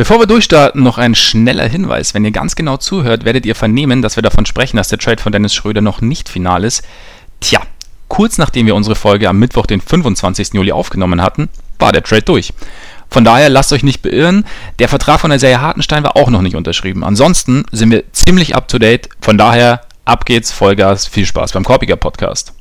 Bevor wir durchstarten, noch ein schneller Hinweis. Wenn ihr ganz genau zuhört, werdet ihr vernehmen, dass wir davon sprechen, dass der Trade von Dennis Schröder noch nicht final ist. Tja, kurz nachdem wir unsere Folge am Mittwoch, den 25. Juli aufgenommen hatten, war der Trade durch. Von daher lasst euch nicht beirren, der Vertrag von der Serie Hartenstein war auch noch nicht unterschrieben. Ansonsten sind wir ziemlich up to date. Von daher, ab geht's, Vollgas, viel Spaß beim Korpiger Podcast.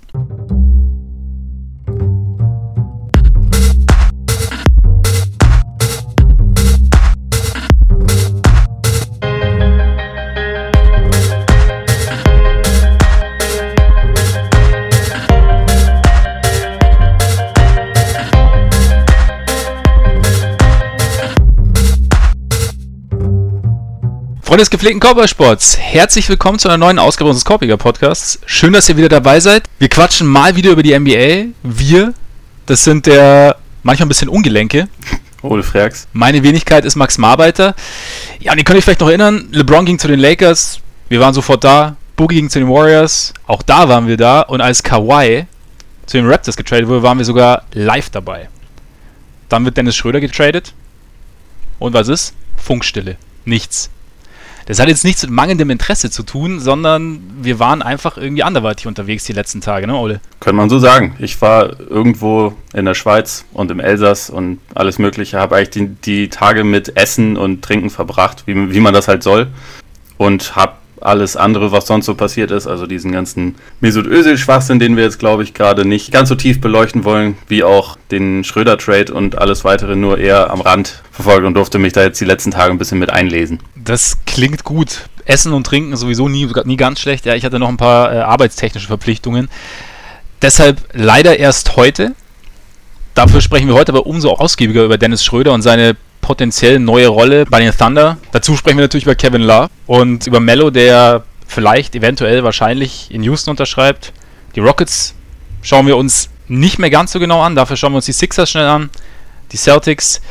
Freunde des gepflegten Cowboy-Sports, herzlich willkommen zu einer neuen Ausgabe unseres Korpiger Podcasts. Schön, dass ihr wieder dabei seid. Wir quatschen mal wieder über die NBA. Wir, das sind der manchmal ein bisschen Ungelenke. Ole Frags. Meine Wenigkeit ist Max Marbeiter. Ja, und ihr könnt euch vielleicht noch erinnern, LeBron ging zu den Lakers, wir waren sofort da. Boogie ging zu den Warriors, auch da waren wir da. Und als Kawhi zu den Raptors getradet wurde, waren wir sogar live dabei. Dann wird Dennis Schröder getradet. Und was ist? Funkstille. Nichts. Das hat jetzt nichts mit mangelndem Interesse zu tun, sondern wir waren einfach irgendwie anderweitig unterwegs die letzten Tage, ne, Ole? Könnte man so sagen. Ich war irgendwo in der Schweiz und im Elsass und alles Mögliche, habe eigentlich die, die, Tage mit Essen und Trinken verbracht, wie, wie man das halt soll. Und habe alles andere, was sonst so passiert ist, also diesen ganzen Mesut Özil-Schwachsinn, den wir jetzt, glaube ich, gerade nicht ganz so tief beleuchten wollen, wie auch den Schröder-Trade und alles weitere nur eher am Rand verfolgt und durfte mich da jetzt die letzten Tage ein bisschen mit einlesen. Das klingt gut. Essen und Trinken sowieso nie, nie ganz schlecht. Ja, ich hatte noch ein paar äh, arbeitstechnische Verpflichtungen. Deshalb leider erst heute. Dafür sprechen wir heute aber umso ausgiebiger über Dennis Schröder und seine potenziell neue Rolle bei den Thunder. Dazu sprechen wir natürlich über Kevin Love und über Mello, der vielleicht, eventuell, wahrscheinlich in Houston unterschreibt. Die Rockets schauen wir uns nicht mehr ganz so genau an. Dafür schauen wir uns die Sixers schnell an, die Celtics.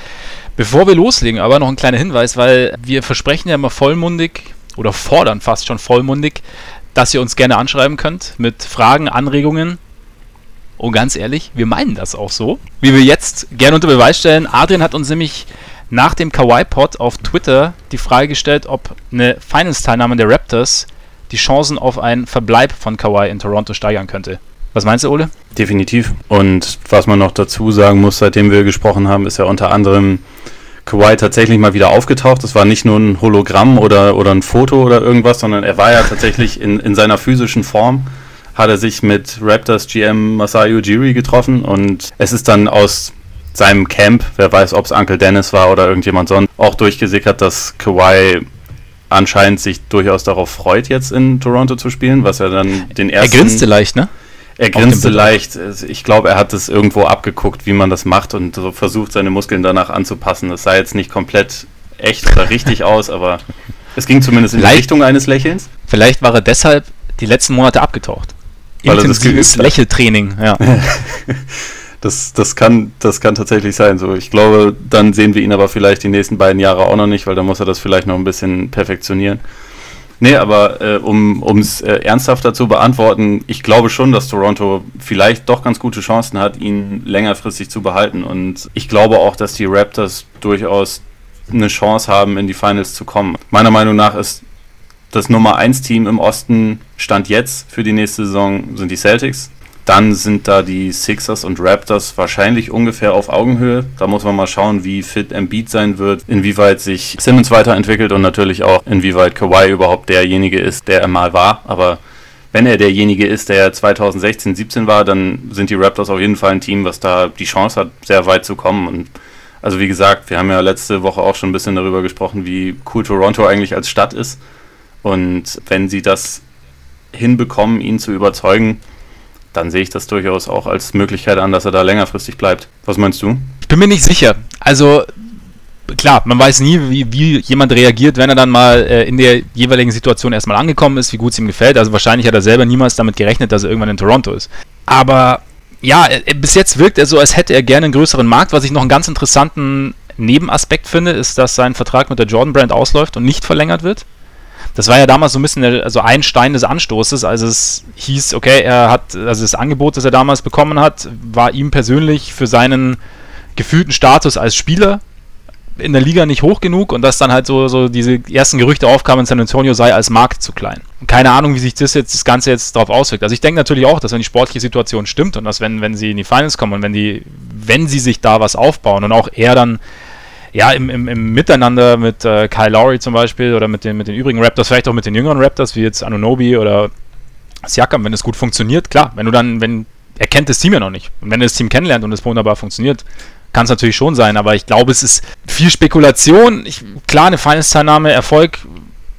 Bevor wir loslegen, aber noch ein kleiner Hinweis, weil wir versprechen ja immer vollmundig oder fordern fast schon vollmundig, dass ihr uns gerne anschreiben könnt mit Fragen, Anregungen. Und ganz ehrlich, wir meinen das auch so. Wie wir jetzt gerne unter Beweis stellen. Adrian hat uns nämlich nach dem Kawaii-Pod auf Twitter die Frage gestellt, ob eine Finals-Teilnahme der Raptors die Chancen auf einen Verbleib von Kawhi in Toronto steigern könnte. Was meinst du, Ole? Definitiv. Und was man noch dazu sagen muss, seitdem wir gesprochen haben, ist ja unter anderem Kawhi tatsächlich mal wieder aufgetaucht. Das war nicht nur ein Hologramm oder, oder ein Foto oder irgendwas, sondern er war ja tatsächlich in, in seiner physischen Form. Hat er sich mit Raptors GM Masai Ujiri getroffen und es ist dann aus seinem Camp, wer weiß, ob es Uncle Dennis war oder irgendjemand sonst, auch durchgesickert, dass Kawhi anscheinend sich durchaus darauf freut, jetzt in Toronto zu spielen, was er dann den ersten... Er grinste leicht, ne? Er grinste leicht. Ich glaube, er hat es irgendwo abgeguckt, wie man das macht und so versucht, seine Muskeln danach anzupassen. Das sah jetzt nicht komplett echt oder richtig aus, aber es ging zumindest in die Richtung eines Lächelns. Vielleicht war er deshalb die letzten Monate abgetaucht. Weil Intensives Lächeltraining, ja. Das, das, kann, das kann tatsächlich sein. So, ich glaube, dann sehen wir ihn aber vielleicht die nächsten beiden Jahre auch noch nicht, weil dann muss er das vielleicht noch ein bisschen perfektionieren. Nee, aber äh, um es äh, ernsthafter zu beantworten, ich glaube schon, dass Toronto vielleicht doch ganz gute Chancen hat, ihn längerfristig zu behalten. Und ich glaube auch, dass die Raptors durchaus eine Chance haben, in die Finals zu kommen. Meiner Meinung nach ist das Nummer 1 Team im Osten Stand jetzt für die nächste Saison sind die Celtics. Dann sind da die Sixers und Raptors wahrscheinlich ungefähr auf Augenhöhe. Da muss man mal schauen, wie fit Embiid sein wird, inwieweit sich Simmons weiterentwickelt und natürlich auch, inwieweit Kawhi überhaupt derjenige ist, der er mal war. Aber wenn er derjenige ist, der 2016, 17 war, dann sind die Raptors auf jeden Fall ein Team, was da die Chance hat, sehr weit zu kommen. Und also wie gesagt, wir haben ja letzte Woche auch schon ein bisschen darüber gesprochen, wie cool Toronto eigentlich als Stadt ist. Und wenn sie das hinbekommen, ihn zu überzeugen, dann sehe ich das durchaus auch als Möglichkeit an, dass er da längerfristig bleibt. Was meinst du? Ich bin mir nicht sicher. Also klar, man weiß nie, wie, wie jemand reagiert, wenn er dann mal äh, in der jeweiligen Situation erstmal angekommen ist, wie gut es ihm gefällt. Also wahrscheinlich hat er selber niemals damit gerechnet, dass er irgendwann in Toronto ist. Aber ja, bis jetzt wirkt er so, als hätte er gerne einen größeren Markt. Was ich noch einen ganz interessanten Nebenaspekt finde, ist, dass sein Vertrag mit der Jordan Brand ausläuft und nicht verlängert wird. Das war ja damals so ein bisschen also ein Stein des Anstoßes, als es hieß, okay, er hat, also das Angebot, das er damals bekommen hat, war ihm persönlich für seinen gefühlten Status als Spieler in der Liga nicht hoch genug und dass dann halt so, so diese ersten Gerüchte aufkamen, San Antonio sei als Markt zu klein. Keine Ahnung, wie sich das jetzt, das Ganze jetzt darauf auswirkt. Also ich denke natürlich auch, dass wenn die sportliche Situation stimmt und dass wenn, wenn sie in die Finals kommen und wenn die, wenn sie sich da was aufbauen und auch er dann ja, im, im, im Miteinander mit äh, Kyle Lowry zum Beispiel oder mit den, mit den übrigen Raptors, vielleicht auch mit den jüngeren Raptors, wie jetzt Anunobi oder Siakam, wenn es gut funktioniert, klar, wenn du dann, wenn, er kennt das Team ja noch nicht. Und wenn er das Team kennenlernt und es wunderbar funktioniert, kann es natürlich schon sein, aber ich glaube, es ist viel Spekulation. Ich, klar, eine Finals-Teilnahme, Erfolg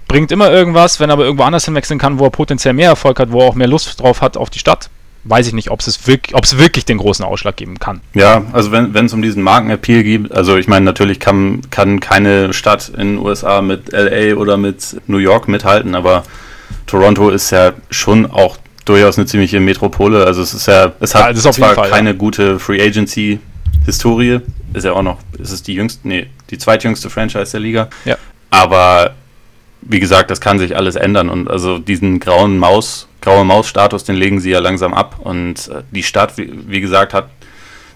bringt immer irgendwas, wenn er aber irgendwo anders hinwechseln kann, wo er potenziell mehr Erfolg hat, wo er auch mehr Lust drauf hat auf die Stadt, weiß ich nicht, ob es wirklich, ob es wirklich den großen Ausschlag geben kann. Ja, also wenn es um diesen Markenappeal geht, also ich meine, natürlich kann, kann keine Stadt in den USA mit LA oder mit New York mithalten, aber Toronto ist ja schon auch durchaus eine ziemliche Metropole. Also es ist ja, es hat ja, zwar Fall, keine ja. gute Free Agency Historie, ist ja auch noch, ist es die jüngste, nee, die zweitjüngste Franchise der Liga. Ja. Aber wie gesagt, das kann sich alles ändern und also diesen grauen Maus, graue Maus-Status, den legen sie ja langsam ab und äh, die Stadt, wie, wie gesagt, hat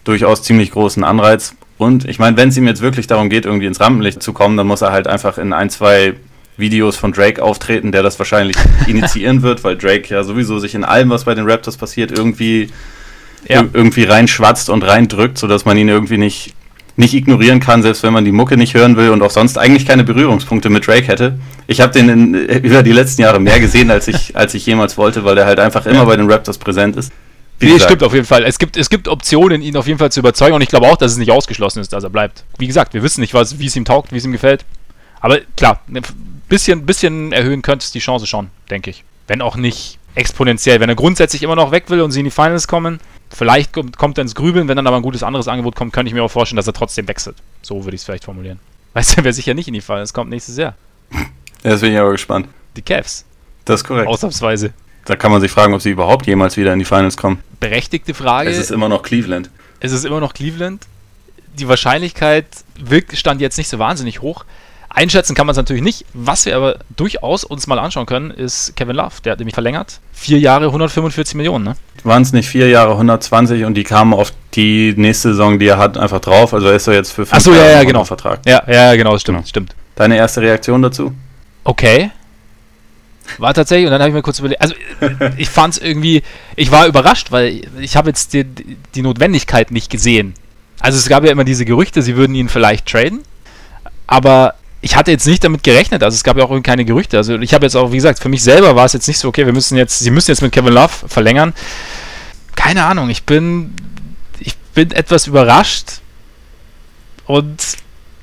durchaus ziemlich großen Anreiz. Und ich meine, wenn es ihm jetzt wirklich darum geht, irgendwie ins Rampenlicht zu kommen, dann muss er halt einfach in ein, zwei Videos von Drake auftreten, der das wahrscheinlich initiieren wird, weil Drake ja sowieso sich in allem, was bei den Raptors passiert, irgendwie, ja. irgendwie reinschwatzt und reindrückt, sodass man ihn irgendwie nicht, nicht ignorieren kann, selbst wenn man die Mucke nicht hören will und auch sonst eigentlich keine Berührungspunkte mit Drake hätte. Ich habe den in, über die letzten Jahre mehr gesehen, als ich, als ich jemals wollte, weil der halt einfach immer bei den Raptors präsent ist. Wie nee, gesagt. stimmt auf jeden Fall. Es gibt, es gibt Optionen, ihn auf jeden Fall zu überzeugen und ich glaube auch, dass es nicht ausgeschlossen ist, dass er bleibt. Wie gesagt, wir wissen nicht, wie es ihm taugt, wie es ihm gefällt. Aber klar, ein bisschen, bisschen erhöhen könnte es die Chance schon, denke ich. Wenn auch nicht exponentiell. Wenn er grundsätzlich immer noch weg will und sie in die Finals kommen, vielleicht kommt er ins Grübeln. Wenn dann aber ein gutes anderes Angebot kommt, könnte ich mir auch vorstellen, dass er trotzdem wechselt. So würde ich es vielleicht formulieren. Weißt du, wer sicher nicht in die Finals kommt nächstes Jahr? Jetzt bin ich aber gespannt. Die Cavs. Das ist korrekt. Ausnahmsweise. Da kann man sich fragen, ob sie überhaupt jemals wieder in die Finals kommen. Berechtigte Frage. Es ist immer noch Cleveland. Es ist immer noch Cleveland. Die Wahrscheinlichkeit wirkt, stand jetzt nicht so wahnsinnig hoch. Einschätzen kann man es natürlich nicht. Was wir aber durchaus uns mal anschauen können, ist Kevin Love. Der hat nämlich verlängert. Vier Jahre, 145 Millionen, ne? Waren es nicht vier Jahre, 120 und die kamen auf die nächste Saison, die er hat, einfach drauf. Also er ist ja jetzt für fünf Achso, ja, ja, genau. Vertrag. Ja, ja, genau, das stimmt, genau. stimmt. Deine erste Reaktion dazu? Okay. War tatsächlich, und dann habe ich mir kurz überlegt, also ich fand es irgendwie, ich war überrascht, weil ich habe jetzt die, die Notwendigkeit nicht gesehen. Also es gab ja immer diese Gerüchte, sie würden ihn vielleicht traden, aber ich hatte jetzt nicht damit gerechnet, also es gab ja auch keine Gerüchte. Also ich habe jetzt auch, wie gesagt, für mich selber war es jetzt nicht so, okay, wir müssen jetzt, sie müssen jetzt mit Kevin Love verlängern. Keine Ahnung, ich bin, ich bin etwas überrascht und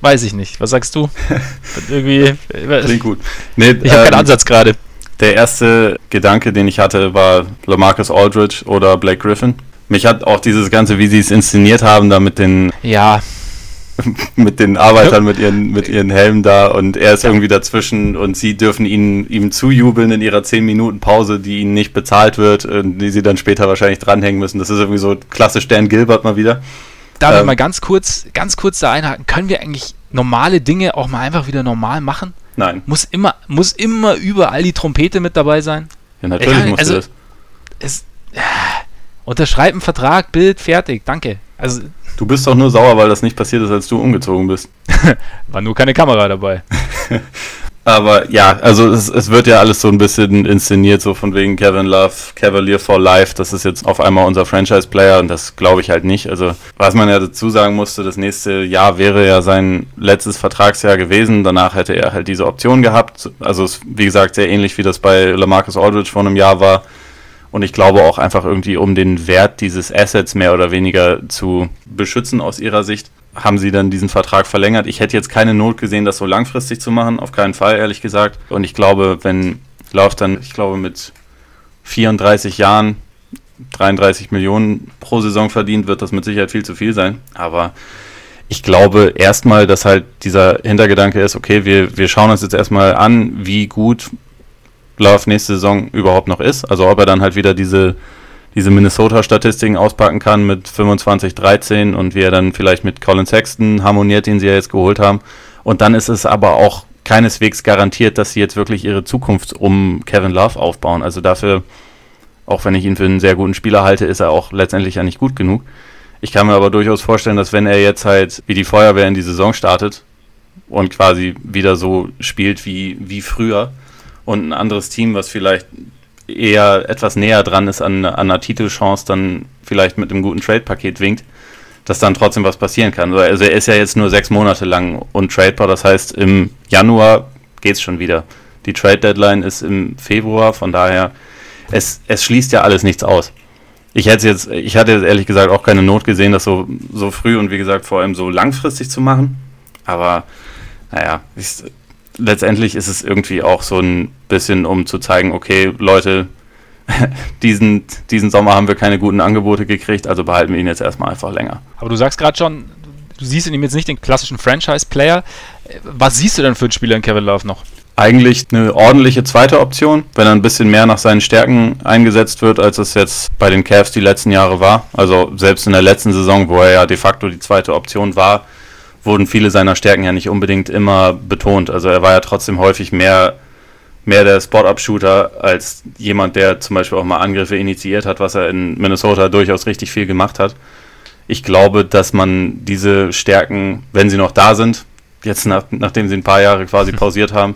weiß ich nicht. Was sagst du? irgendwie. Klingt gut. Nee, ich habe ähm, keinen Ansatz gerade. Der erste Gedanke, den ich hatte, war Lamarcus Aldridge oder Blake Griffin. Mich hat auch dieses Ganze, wie sie es inszeniert haben, da mit den. Ja mit den Arbeitern mit ihren, mit ihren Helmen da und er ist ja. irgendwie dazwischen und sie dürfen ihn, ihm zujubeln in ihrer 10 Minuten Pause, die ihnen nicht bezahlt wird und die sie dann später wahrscheinlich dranhängen müssen. Das ist irgendwie so klassisch Dan Gilbert mal wieder. Darf ähm, ich mal ganz kurz, ganz kurz da einhaken? Können wir eigentlich normale Dinge auch mal einfach wieder normal machen? Nein. Muss immer, muss immer überall die Trompete mit dabei sein? Ja, natürlich muss also, das. Es, ja, unterschreib einen Vertrag, Bild, fertig, danke. Also Du bist doch nur sauer, weil das nicht passiert ist, als du umgezogen bist. War nur keine Kamera dabei. Aber ja, also es, es, wird ja alles so ein bisschen inszeniert, so von wegen Kevin Love, Cavalier for Life. Das ist jetzt auf einmal unser Franchise-Player und das glaube ich halt nicht. Also, was man ja dazu sagen musste, das nächste Jahr wäre ja sein letztes Vertragsjahr gewesen. Danach hätte er halt diese Option gehabt. Also, wie gesagt, sehr ähnlich wie das bei Lamarcus Aldridge vor einem Jahr war. Und ich glaube auch einfach irgendwie, um den Wert dieses Assets mehr oder weniger zu beschützen aus ihrer Sicht, haben sie dann diesen Vertrag verlängert. Ich hätte jetzt keine Not gesehen, das so langfristig zu machen, auf keinen Fall, ehrlich gesagt. Und ich glaube, wenn Lauf dann, ich glaube, mit 34 Jahren 33 Millionen pro Saison verdient, wird das mit Sicherheit viel zu viel sein. Aber ich glaube erstmal, dass halt dieser Hintergedanke ist, okay, wir, wir schauen uns jetzt erstmal an, wie gut Love nächste Saison überhaupt noch ist. Also ob er dann halt wieder diese, diese Minnesota-Statistiken auspacken kann mit 25, 13 und wie er dann vielleicht mit Colin Sexton harmoniert, den sie ja jetzt geholt haben. Und dann ist es aber auch keineswegs garantiert, dass sie jetzt wirklich ihre Zukunft um Kevin Love aufbauen. Also dafür, auch wenn ich ihn für einen sehr guten Spieler halte, ist er auch letztendlich ja nicht gut genug. Ich kann mir aber durchaus vorstellen, dass wenn er jetzt halt wie die Feuerwehr in die Saison startet, und quasi wieder so spielt wie, wie früher und ein anderes Team, was vielleicht eher etwas näher dran ist an, an einer Titelchance, dann vielleicht mit einem guten Trade-Paket winkt, dass dann trotzdem was passieren kann. Also er ist ja jetzt nur sechs Monate lang untradebar, das heißt im Januar geht es schon wieder. Die Trade-Deadline ist im Februar, von daher, es, es schließt ja alles nichts aus. Ich hätte jetzt, ich hatte jetzt ehrlich gesagt auch keine Not gesehen, das so, so früh und wie gesagt vor allem so langfristig zu machen. Aber naja, ich, letztendlich ist es irgendwie auch so ein bisschen, um zu zeigen, okay, Leute, diesen, diesen Sommer haben wir keine guten Angebote gekriegt, also behalten wir ihn jetzt erstmal einfach länger. Aber du sagst gerade schon, du siehst in ihm jetzt nicht den klassischen Franchise-Player. Was siehst du denn für einen Spieler in Kevin Love noch? Eigentlich eine ordentliche zweite Option, wenn er ein bisschen mehr nach seinen Stärken eingesetzt wird, als es jetzt bei den Cavs die letzten Jahre war. Also selbst in der letzten Saison, wo er ja de facto die zweite Option war, wurden viele seiner Stärken ja nicht unbedingt immer betont. Also er war ja trotzdem häufig mehr, mehr der Spot-Up-Shooter als jemand, der zum Beispiel auch mal Angriffe initiiert hat, was er in Minnesota durchaus richtig viel gemacht hat. Ich glaube, dass man diese Stärken, wenn sie noch da sind, jetzt nach, nachdem sie ein paar Jahre quasi pausiert haben,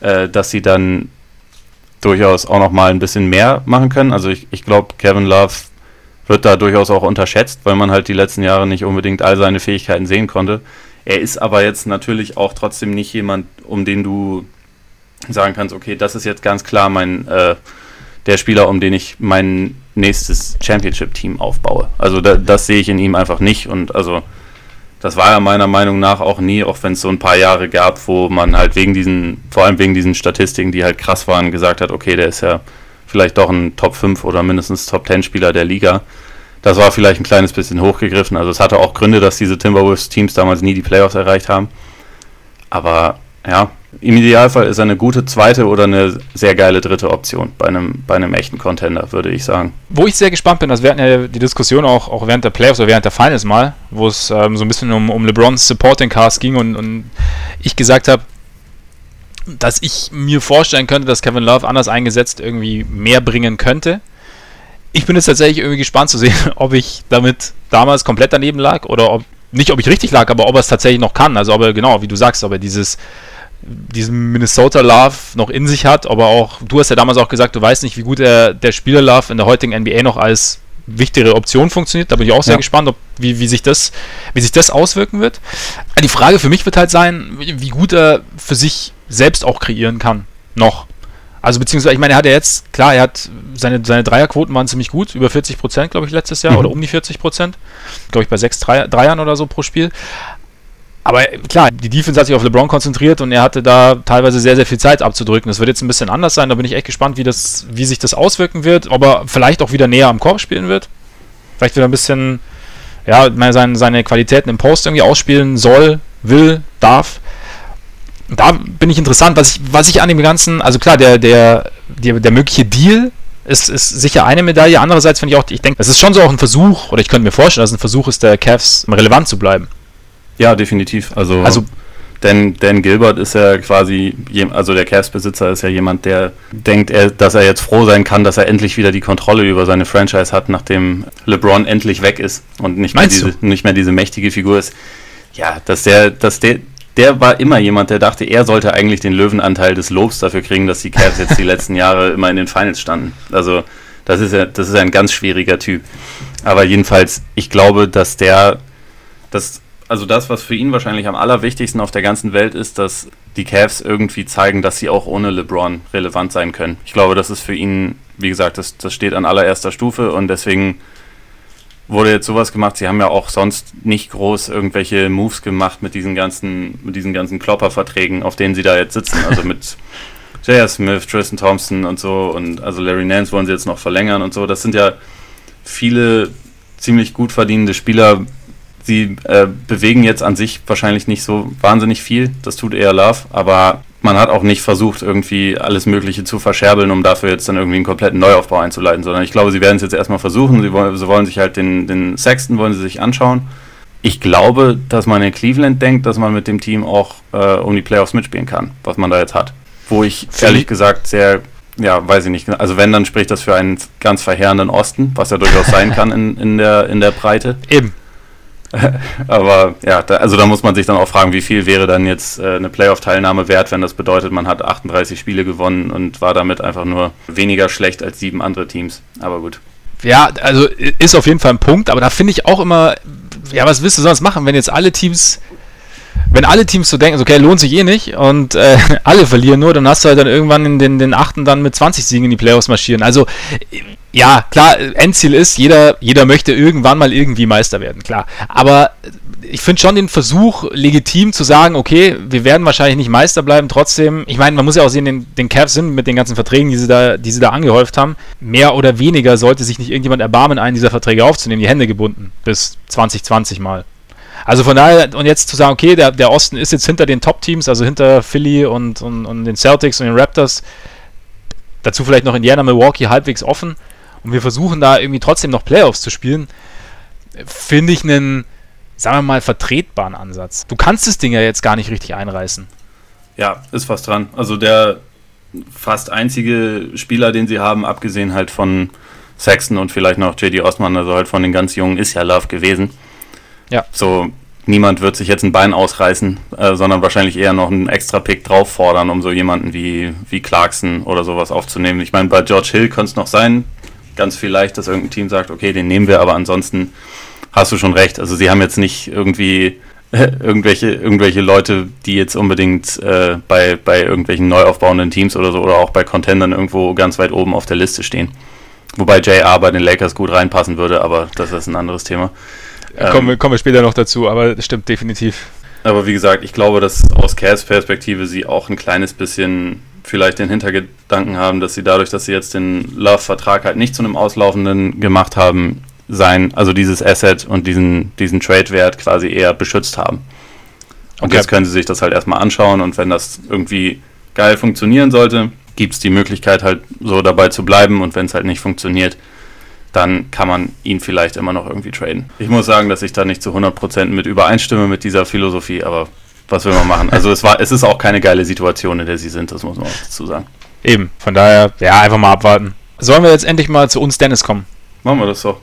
äh, dass sie dann durchaus auch noch mal ein bisschen mehr machen können. Also ich, ich glaube, Kevin Love wird da durchaus auch unterschätzt, weil man halt die letzten Jahre nicht unbedingt all seine Fähigkeiten sehen konnte. Er ist aber jetzt natürlich auch trotzdem nicht jemand, um den du sagen kannst, okay, das ist jetzt ganz klar mein äh, der Spieler, um den ich mein nächstes Championship-Team aufbaue. Also da, das sehe ich in ihm einfach nicht und also das war ja meiner Meinung nach auch nie, auch wenn es so ein paar Jahre gab, wo man halt wegen diesen, vor allem wegen diesen Statistiken, die halt krass waren, gesagt hat, okay, der ist ja vielleicht doch ein Top 5 oder mindestens Top 10 Spieler der Liga. Das war vielleicht ein kleines bisschen hochgegriffen. Also es hatte auch Gründe, dass diese Timberwolves-Teams damals nie die Playoffs erreicht haben. Aber ja, im Idealfall ist eine gute zweite oder eine sehr geile dritte Option bei einem, bei einem echten Contender, würde ich sagen. Wo ich sehr gespannt bin, das hatten ja die Diskussion auch, auch während der Playoffs oder während der Finals mal, wo es ähm, so ein bisschen um, um LeBrons Supporting Cast ging und, und ich gesagt habe, dass ich mir vorstellen könnte, dass Kevin Love anders eingesetzt irgendwie mehr bringen könnte. Ich bin jetzt tatsächlich irgendwie gespannt zu sehen, ob ich damit damals komplett daneben lag oder ob, nicht ob ich richtig lag, aber ob er es tatsächlich noch kann. Also ob er, genau, wie du sagst, ob er dieses, diesen Minnesota Love noch in sich hat, aber auch, du hast ja damals auch gesagt, du weißt nicht, wie gut er, der Spieler Love in der heutigen NBA noch als wichtigere Option funktioniert. Da bin ich auch sehr ja. gespannt, ob, wie, wie, sich das, wie sich das auswirken wird. Die Frage für mich wird halt sein, wie gut er für sich selbst auch kreieren kann. Noch. Also beziehungsweise, ich meine, er hat ja jetzt, klar, er hat seine, seine Dreierquoten waren ziemlich gut, über 40 Prozent, glaube ich, letztes Jahr, mhm. oder um die 40 Prozent. Glaube ich, bei sechs Dreier, Dreiern oder so pro Spiel. Aber klar, die Defense hat sich auf LeBron konzentriert und er hatte da teilweise sehr, sehr viel Zeit abzudrücken. Das wird jetzt ein bisschen anders sein, da bin ich echt gespannt, wie, das, wie sich das auswirken wird, ob er vielleicht auch wieder näher am Korb spielen wird. Vielleicht wieder ein bisschen, ja, seine, seine Qualitäten im Post irgendwie ausspielen soll, will, darf da bin ich interessant, was ich, was ich an dem Ganzen, also klar, der, der, der, der mögliche Deal ist, ist sicher eine Medaille. Andererseits finde ich auch, ich denke, es ist schon so auch ein Versuch, oder ich könnte mir vorstellen, dass es ein Versuch ist, der Cavs relevant zu bleiben. Ja, definitiv. Also, also Dan, Dan Gilbert ist ja quasi, also der Cavs-Besitzer ist ja jemand, der denkt, er, dass er jetzt froh sein kann, dass er endlich wieder die Kontrolle über seine Franchise hat, nachdem LeBron endlich weg ist und nicht mehr, diese, nicht mehr diese mächtige Figur ist. Ja, dass der, dass der, der war immer jemand, der dachte, er sollte eigentlich den Löwenanteil des Lobs dafür kriegen, dass die Cavs jetzt die letzten Jahre immer in den Finals standen. Also das ist ja, das ist ein ganz schwieriger Typ. Aber jedenfalls, ich glaube, dass der, das, also das, was für ihn wahrscheinlich am allerwichtigsten auf der ganzen Welt ist, dass die Cavs irgendwie zeigen, dass sie auch ohne LeBron relevant sein können. Ich glaube, das ist für ihn, wie gesagt, das, das steht an allererster Stufe und deswegen wurde jetzt sowas gemacht. Sie haben ja auch sonst nicht groß irgendwelche Moves gemacht mit diesen ganzen, mit diesen ganzen Klopperverträgen, auf denen sie da jetzt sitzen. Also mit J.R. Smith, Tristan Thompson und so und also Larry Nance wollen sie jetzt noch verlängern und so. Das sind ja viele ziemlich gut verdienende Spieler. Sie äh, bewegen jetzt an sich wahrscheinlich nicht so wahnsinnig viel. Das tut eher Love, aber man hat auch nicht versucht, irgendwie alles Mögliche zu verscherbeln, um dafür jetzt dann irgendwie einen kompletten Neuaufbau einzuleiten, sondern ich glaube, sie werden es jetzt erstmal versuchen. Sie wollen, sie wollen sich halt den, den Sexton wollen sie sich anschauen. Ich glaube, dass man in Cleveland denkt, dass man mit dem Team auch äh, um die Playoffs mitspielen kann, was man da jetzt hat. Wo ich ehrlich gesagt sehr, ja, weiß ich nicht, also wenn, dann spricht das für einen ganz verheerenden Osten, was ja durchaus sein kann in, in, der, in der Breite. Eben. Aber ja, da, also da muss man sich dann auch fragen, wie viel wäre dann jetzt äh, eine Playoff-Teilnahme wert, wenn das bedeutet, man hat 38 Spiele gewonnen und war damit einfach nur weniger schlecht als sieben andere Teams. Aber gut. Ja, also ist auf jeden Fall ein Punkt, aber da finde ich auch immer, ja, was willst du sonst machen, wenn jetzt alle Teams wenn alle Teams so denken, okay, lohnt sich eh nicht und äh, alle verlieren nur, dann hast du halt dann irgendwann in den, den achten dann mit 20 Siegen in die Playoffs marschieren. Also ja, klar, Endziel ist, jeder, jeder möchte irgendwann mal irgendwie Meister werden, klar. Aber ich finde schon den Versuch legitim zu sagen, okay, wir werden wahrscheinlich nicht Meister bleiben, trotzdem, ich meine, man muss ja auch sehen, den, den Cavs sind mit den ganzen Verträgen, die sie, da, die sie da angehäuft haben, mehr oder weniger sollte sich nicht irgendjemand erbarmen, einen dieser Verträge aufzunehmen, die Hände gebunden, bis 2020 mal. Also von daher, und jetzt zu sagen, okay, der, der Osten ist jetzt hinter den Top-Teams, also hinter Philly und, und, und den Celtics und den Raptors, dazu vielleicht noch Indiana, Milwaukee halbwegs offen und wir versuchen da irgendwie trotzdem noch Playoffs zu spielen, finde ich einen, sagen wir mal, vertretbaren Ansatz. Du kannst das Ding ja jetzt gar nicht richtig einreißen. Ja, ist was dran. Also der fast einzige Spieler, den sie haben, abgesehen halt von Saxon und vielleicht noch JD Osman, also halt von den ganz Jungen, ist ja Love gewesen. Ja. So, niemand wird sich jetzt ein Bein ausreißen, äh, sondern wahrscheinlich eher noch einen extra Pick drauf fordern, um so jemanden wie, wie Clarkson oder sowas aufzunehmen. Ich meine, bei George Hill könnte es noch sein, ganz vielleicht, dass irgendein Team sagt, okay, den nehmen wir, aber ansonsten hast du schon recht. Also sie haben jetzt nicht irgendwie äh, irgendwelche, irgendwelche Leute, die jetzt unbedingt äh, bei, bei irgendwelchen neu aufbauenden Teams oder so oder auch bei Contendern irgendwo ganz weit oben auf der Liste stehen. Wobei JR bei den Lakers gut reinpassen würde, aber das ist ein anderes Thema. Ähm, kommen, wir, kommen wir später noch dazu, aber das stimmt definitiv. Aber wie gesagt, ich glaube, dass aus Cavs Perspektive sie auch ein kleines bisschen vielleicht den Hintergedanken haben, dass sie dadurch, dass sie jetzt den Love-Vertrag halt nicht zu einem auslaufenden gemacht haben, sein, also dieses Asset und diesen, diesen Trade-Wert quasi eher beschützt haben. Und okay. jetzt können sie sich das halt erstmal anschauen und wenn das irgendwie geil funktionieren sollte, gibt es die Möglichkeit halt so dabei zu bleiben und wenn es halt nicht funktioniert, dann kann man ihn vielleicht immer noch irgendwie traden. Ich muss sagen, dass ich da nicht zu 100% mit übereinstimme mit dieser Philosophie, aber was will man machen? Also es war, es ist auch keine geile Situation, in der sie sind, das muss man auch dazu sagen. Eben, von daher, ja, einfach mal abwarten. Sollen wir jetzt endlich mal zu uns Dennis kommen? Machen wir das so.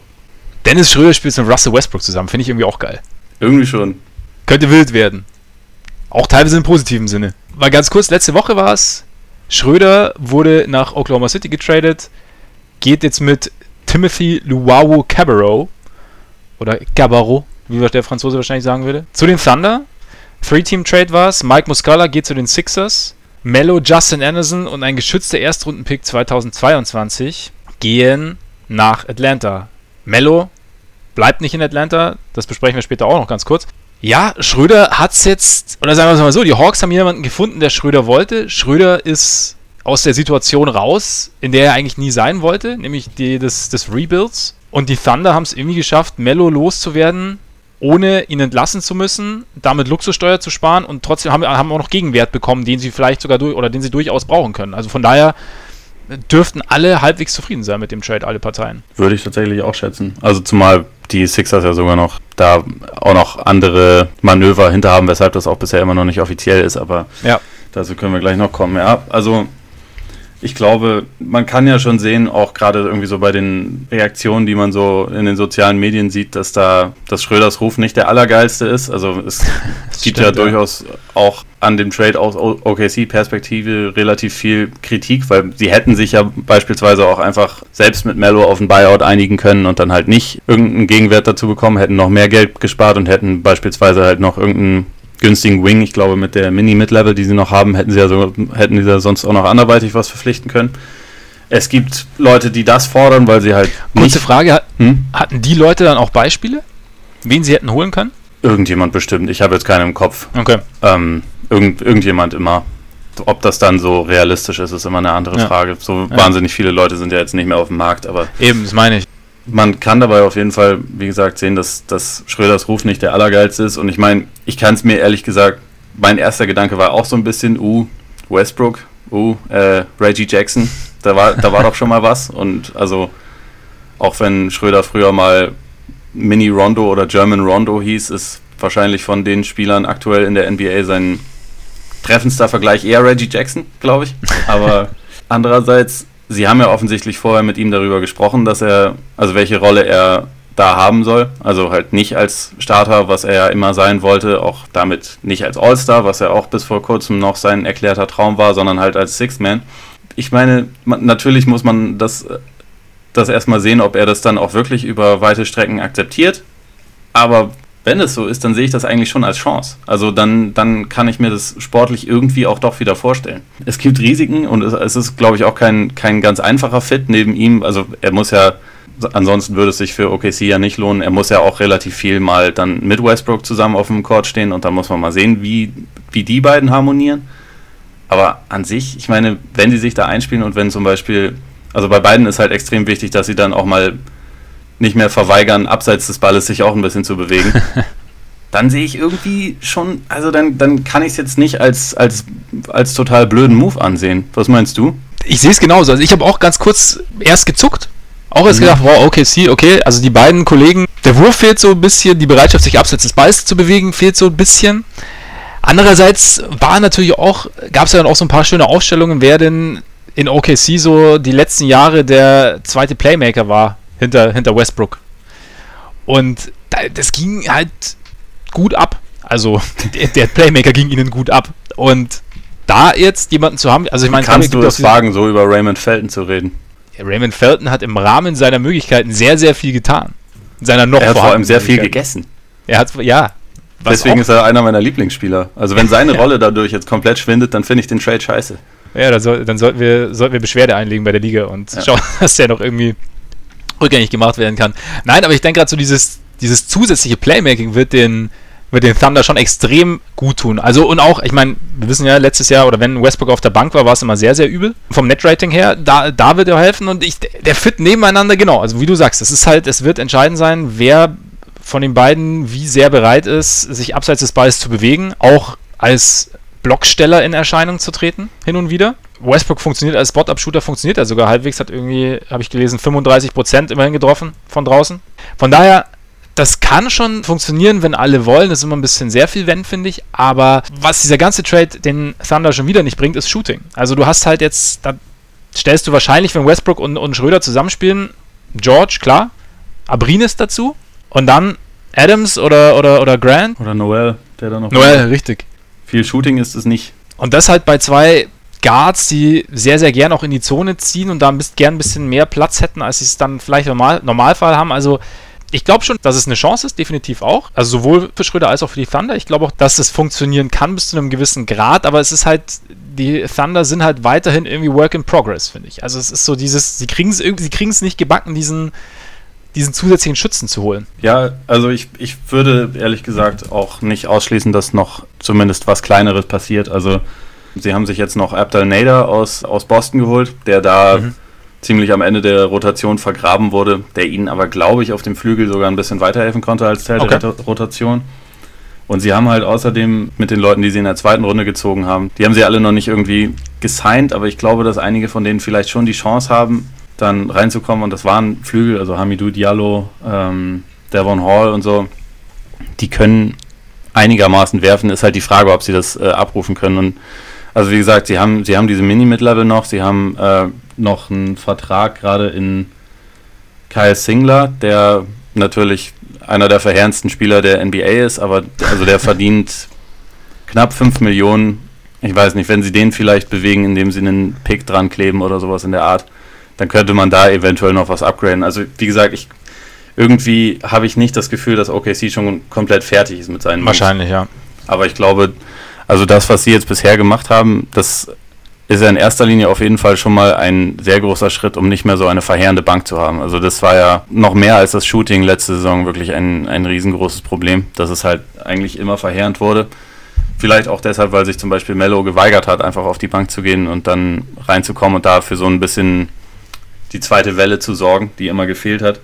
Dennis Schröder spielt mit Russell Westbrook zusammen, finde ich irgendwie auch geil. Irgendwie schon. Könnte wild werden. Auch teilweise im positiven Sinne. Weil ganz kurz, letzte Woche war es, Schröder wurde nach Oklahoma City getradet, geht jetzt mit Timothy Luau Cabarro oder Cabarro, wie der Franzose wahrscheinlich sagen würde, zu den Thunder Three-Team-Trade war es. Mike Muscala geht zu den Sixers. Mello, Justin Anderson und ein geschützter Erstrundenpick 2022 gehen nach Atlanta. Mello bleibt nicht in Atlanta, das besprechen wir später auch noch ganz kurz. Ja, Schröder hat es jetzt, oder sagen wir es mal so, die Hawks haben jemanden gefunden, der Schröder wollte. Schröder ist aus der Situation raus, in der er eigentlich nie sein wollte, nämlich die des, des Rebuilds. Und die Thunder haben es irgendwie geschafft, Mello loszuwerden ohne ihn entlassen zu müssen, damit Luxussteuer zu sparen und trotzdem haben, haben auch noch Gegenwert bekommen, den sie vielleicht sogar durch oder den sie durchaus brauchen können. Also von daher dürften alle halbwegs zufrieden sein mit dem Trade, alle Parteien. Würde ich tatsächlich auch schätzen. Also zumal die Sixers ja sogar noch da auch noch andere Manöver hinter haben, weshalb das auch bisher immer noch nicht offiziell ist, aber ja. dazu können wir gleich noch kommen. Ja, also ich glaube, man kann ja schon sehen, auch gerade irgendwie so bei den Reaktionen, die man so in den sozialen Medien sieht, dass da dass Schröders Ruf nicht der allergeilste ist. Also es gibt ja, ja durchaus auch an dem Trade aus OKC-Perspektive relativ viel Kritik, weil sie hätten sich ja beispielsweise auch einfach selbst mit Mello auf ein Buyout einigen können und dann halt nicht irgendeinen Gegenwert dazu bekommen, hätten noch mehr Geld gespart und hätten beispielsweise halt noch irgendeinen günstigen Wing. Ich glaube, mit der Mini-Mid-Level, die sie noch haben, hätten sie ja so, hätten sie ja sonst auch noch anderweitig was verpflichten können. Es gibt Leute, die das fordern, weil sie halt. Kurze Frage: hm? Hatten die Leute dann auch Beispiele, wen sie hätten holen können? Irgendjemand bestimmt. Ich habe jetzt keinen im Kopf. Okay. Ähm, irgend, irgendjemand immer. Ob das dann so realistisch ist, ist immer eine andere ja. Frage. So ja. wahnsinnig viele Leute sind ja jetzt nicht mehr auf dem Markt, aber. Eben, das meine ich man kann dabei auf jeden Fall, wie gesagt, sehen, dass, dass Schröders Ruf nicht der allergeilste ist. Und ich meine, ich kann es mir ehrlich gesagt, mein erster Gedanke war auch so ein bisschen, uh, Westbrook, uh, äh, Reggie Jackson, da war, da war doch schon mal was. Und also, auch wenn Schröder früher mal Mini Rondo oder German Rondo hieß, ist wahrscheinlich von den Spielern aktuell in der NBA sein treffendster Vergleich eher Reggie Jackson, glaube ich. Aber andererseits Sie haben ja offensichtlich vorher mit ihm darüber gesprochen, dass er, also welche Rolle er da haben soll. Also halt nicht als Starter, was er ja immer sein wollte, auch damit nicht als All-Star, was ja auch bis vor kurzem noch sein erklärter Traum war, sondern halt als Six-Man. Ich meine, natürlich muss man das, das erstmal sehen, ob er das dann auch wirklich über weite Strecken akzeptiert. Aber wenn es so ist, dann sehe ich das eigentlich schon als Chance. Also dann, dann kann ich mir das sportlich irgendwie auch doch wieder vorstellen. Es gibt Risiken und es, es ist, glaube ich, auch kein, kein ganz einfacher Fit neben ihm. Also er muss ja, ansonsten würde es sich für OKC ja nicht lohnen. Er muss ja auch relativ viel mal dann mit Westbrook zusammen auf dem Court stehen und da muss man mal sehen, wie, wie die beiden harmonieren. Aber an sich, ich meine, wenn sie sich da einspielen und wenn zum Beispiel, also bei beiden ist halt extrem wichtig, dass sie dann auch mal nicht mehr verweigern, abseits des Balles sich auch ein bisschen zu bewegen, dann sehe ich irgendwie schon, also dann, dann kann ich es jetzt nicht als, als, als total blöden Move ansehen. Was meinst du? Ich sehe es genauso. Also ich habe auch ganz kurz erst gezuckt. Auch erst mhm. gedacht, wow, okay, see, okay, also die beiden Kollegen, der Wurf fehlt so ein bisschen, die Bereitschaft, sich abseits des Balls zu bewegen, fehlt so ein bisschen. Andererseits war natürlich auch, gab es ja dann auch so ein paar schöne Aufstellungen, wer denn in OKC so die letzten Jahre der zweite Playmaker war hinter, hinter Westbrook. Und das ging halt gut ab. Also der, Playmaker ging ihnen gut ab. Und da jetzt jemanden zu haben, also ich meine, kannst du es wagen, so über Raymond Felton zu reden? Ja, Raymond Felton hat im Rahmen seiner Möglichkeiten sehr, sehr viel getan. Seiner noch er hat vor allem sehr viel gegessen. Er hat, ja. Deswegen ist er einer meiner Lieblingsspieler. Also wenn seine Rolle dadurch jetzt komplett schwindet, dann finde ich den Trade scheiße. Ja, dann, soll, dann sollten, wir, sollten wir Beschwerde einlegen bei der Liga und ja. schauen, dass der noch irgendwie rückgängig gemacht werden kann. Nein, aber ich denke gerade so dieses, dieses zusätzliche Playmaking wird den, wird den Thunder schon extrem gut tun. Also und auch, ich meine, wir wissen ja letztes Jahr oder wenn Westbrook auf der Bank war, war es immer sehr, sehr übel. Vom Netrating her, da, da wird er helfen und ich, der fit nebeneinander, genau. Also wie du sagst, es ist halt, es wird entscheidend sein, wer von den beiden wie sehr bereit ist, sich abseits des Balls zu bewegen, auch als Blocksteller in Erscheinung zu treten, hin und wieder. Westbrook funktioniert als Spot-Up-Shooter, funktioniert er sogar halbwegs, hat irgendwie, habe ich gelesen, 35% immerhin getroffen von draußen. Von daher, das kann schon funktionieren, wenn alle wollen. Das ist immer ein bisschen sehr viel wenn, finde ich. Aber was dieser ganze Trade den Thunder schon wieder nicht bringt, ist Shooting. Also du hast halt jetzt, da stellst du wahrscheinlich, wenn Westbrook und, und Schröder zusammenspielen, George, klar, Abrinis dazu und dann Adams oder, oder, oder Grant. Oder Noel, der da noch. Noel, richtig. Viel Shooting ist es nicht. Und das halt bei zwei Guards, die sehr, sehr gern auch in die Zone ziehen und da gern ein bisschen mehr Platz hätten, als sie es dann vielleicht im Normal, Normalfall haben. Also ich glaube schon, dass es eine Chance ist, definitiv auch. Also sowohl für Schröder als auch für die Thunder. Ich glaube auch, dass es funktionieren kann bis zu einem gewissen Grad, aber es ist halt, die Thunder sind halt weiterhin irgendwie Work in Progress, finde ich. Also es ist so dieses, sie kriegen es sie kriegen es nicht gebacken, diesen, diesen zusätzlichen Schützen zu holen. Ja, also ich, ich würde ehrlich gesagt auch nicht ausschließen, dass noch zumindest was Kleineres passiert. Also sie haben sich jetzt noch Abdel Nader aus, aus Boston geholt, der da mhm. ziemlich am Ende der Rotation vergraben wurde, der ihnen aber, glaube ich, auf dem Flügel sogar ein bisschen weiterhelfen konnte als Teil okay. der Rotation. Und sie haben halt außerdem mit den Leuten, die sie in der zweiten Runde gezogen haben, die haben sie alle noch nicht irgendwie gesigned, aber ich glaube, dass einige von denen vielleicht schon die Chance haben, dann reinzukommen. Und das waren Flügel, also Hamidou Diallo, ähm, Devon Hall und so. Die können einigermaßen werfen. Ist halt die Frage, ob sie das äh, abrufen können. Und also wie gesagt, sie haben, sie haben diese Mini-Mid-Level noch. Sie haben äh, noch einen Vertrag gerade in Kyle Singler, der natürlich einer der verheerendsten Spieler der NBA ist, aber also der verdient knapp 5 Millionen. Ich weiß nicht, wenn sie den vielleicht bewegen, indem sie einen Pick dran kleben oder sowas in der Art, dann könnte man da eventuell noch was upgraden. Also wie gesagt, ich irgendwie habe ich nicht das Gefühl, dass OKC schon komplett fertig ist mit seinen Wahrscheinlich, Moves. ja. Aber ich glaube, also das, was sie jetzt bisher gemacht haben, das ist ja in erster Linie auf jeden Fall schon mal ein sehr großer Schritt, um nicht mehr so eine verheerende Bank zu haben. Also das war ja noch mehr als das Shooting letzte Saison wirklich ein, ein riesengroßes Problem, dass es halt eigentlich immer verheerend wurde. Vielleicht auch deshalb, weil sich zum Beispiel Mello geweigert hat, einfach auf die Bank zu gehen und dann reinzukommen und da für so ein bisschen die zweite Welle zu sorgen, die immer gefehlt hat.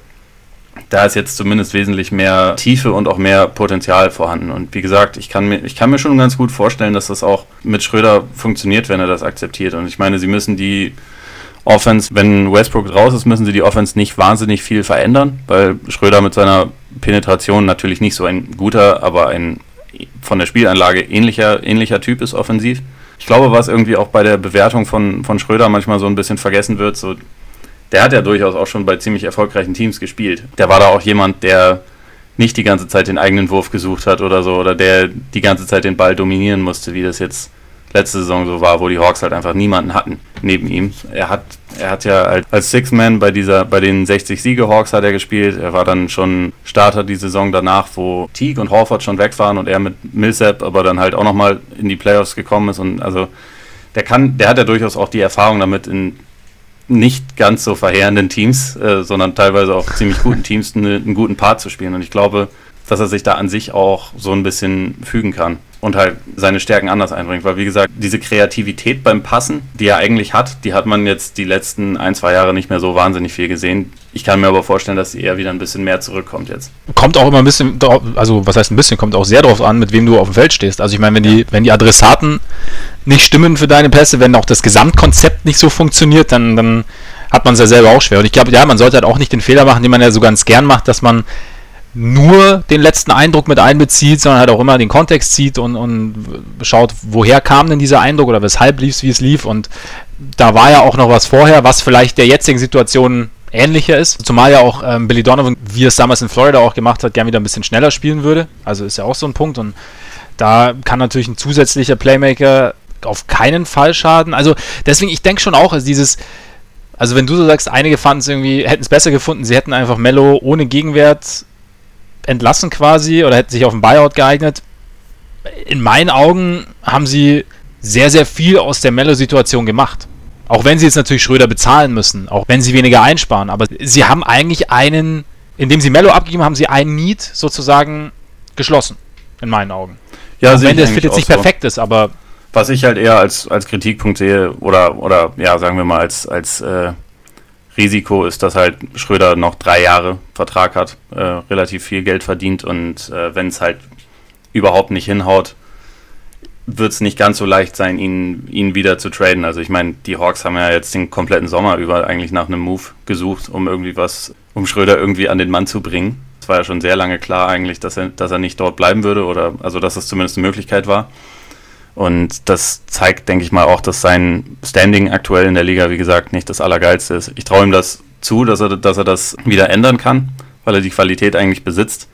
Da ist jetzt zumindest wesentlich mehr Tiefe und auch mehr Potenzial vorhanden. Und wie gesagt, ich kann mir, ich kann mir schon ganz gut vorstellen, dass das auch mit Schröder funktioniert, wenn er das akzeptiert. Und ich meine, sie müssen die Offense, wenn Westbrook raus ist, müssen sie die Offense nicht wahnsinnig viel verändern, weil Schröder mit seiner Penetration natürlich nicht so ein guter, aber ein von der Spielanlage ähnlicher, ähnlicher Typ ist offensiv. Ich glaube, was irgendwie auch bei der Bewertung von, von Schröder manchmal so ein bisschen vergessen wird, so der hat ja durchaus auch schon bei ziemlich erfolgreichen Teams gespielt. Der war da auch jemand, der nicht die ganze Zeit den eigenen Wurf gesucht hat oder so, oder der die ganze Zeit den Ball dominieren musste, wie das jetzt letzte Saison so war, wo die Hawks halt einfach niemanden hatten neben ihm. Er hat, er hat ja als Six-Man bei bei den 60 Siege Hawks hat er gespielt. Er war dann schon Starter die Saison danach, wo Teague und Horford schon weg waren und er mit Millsap aber dann halt auch nochmal in die Playoffs gekommen ist und also der kann, der hat ja durchaus auch die Erfahrung damit in nicht ganz so verheerenden Teams, äh, sondern teilweise auch ziemlich guten Teams einen, einen guten Part zu spielen. Und ich glaube, dass er sich da an sich auch so ein bisschen fügen kann und halt seine Stärken anders einbringt. Weil, wie gesagt, diese Kreativität beim Passen, die er eigentlich hat, die hat man jetzt die letzten ein, zwei Jahre nicht mehr so wahnsinnig viel gesehen. Ich kann mir aber vorstellen, dass sie eher wieder ein bisschen mehr zurückkommt jetzt. Kommt auch immer ein bisschen, also was heißt ein bisschen, kommt auch sehr darauf an, mit wem du auf dem Feld stehst. Also ich meine, wenn die, wenn die Adressaten nicht stimmen für deine Pässe, wenn auch das Gesamtkonzept nicht so funktioniert, dann, dann hat man es ja selber auch schwer. Und ich glaube, ja, man sollte halt auch nicht den Fehler machen, den man ja so ganz gern macht, dass man nur den letzten Eindruck mit einbezieht, sondern halt auch immer den Kontext zieht und, und schaut, woher kam denn dieser Eindruck oder weshalb lief es, wie es lief. Und da war ja auch noch was vorher, was vielleicht der jetzigen Situation ähnlicher ist. Zumal ja auch ähm, Billy Donovan, wie es damals in Florida auch gemacht hat, gern wieder ein bisschen schneller spielen würde. Also ist ja auch so ein Punkt. Und da kann natürlich ein zusätzlicher Playmaker auf keinen Fall schaden. Also deswegen, ich denke schon auch, also dieses, also wenn du so sagst, einige fanden es irgendwie, hätten es besser gefunden, sie hätten einfach Mello ohne Gegenwert entlassen quasi oder hätten sich auf ein Buyout geeignet. In meinen Augen haben sie sehr, sehr viel aus der Mello-Situation gemacht. Auch wenn sie jetzt natürlich Schröder bezahlen müssen, auch wenn sie weniger einsparen. Aber sie haben eigentlich einen, indem sie Mello abgegeben haben, sie einen Need sozusagen geschlossen. In meinen Augen. Ja, auch wenn das Fit jetzt nicht so. perfekt ist, aber. Was ich halt eher als, als Kritikpunkt sehe, oder, oder ja, sagen wir mal, als, als äh, Risiko ist, dass halt Schröder noch drei Jahre Vertrag hat, äh, relativ viel Geld verdient und äh, wenn es halt überhaupt nicht hinhaut, wird es nicht ganz so leicht sein, ihn, ihn wieder zu traden. Also ich meine, die Hawks haben ja jetzt den kompletten Sommer über eigentlich nach einem Move gesucht, um irgendwie was, um Schröder irgendwie an den Mann zu bringen. Es war ja schon sehr lange klar eigentlich, dass er, dass er nicht dort bleiben würde oder also dass das zumindest eine Möglichkeit war. Und das zeigt, denke ich mal, auch, dass sein Standing aktuell in der Liga, wie gesagt, nicht das Allergeilste ist. Ich traue ihm das zu, dass er, dass er das wieder ändern kann, weil er die Qualität eigentlich besitzt.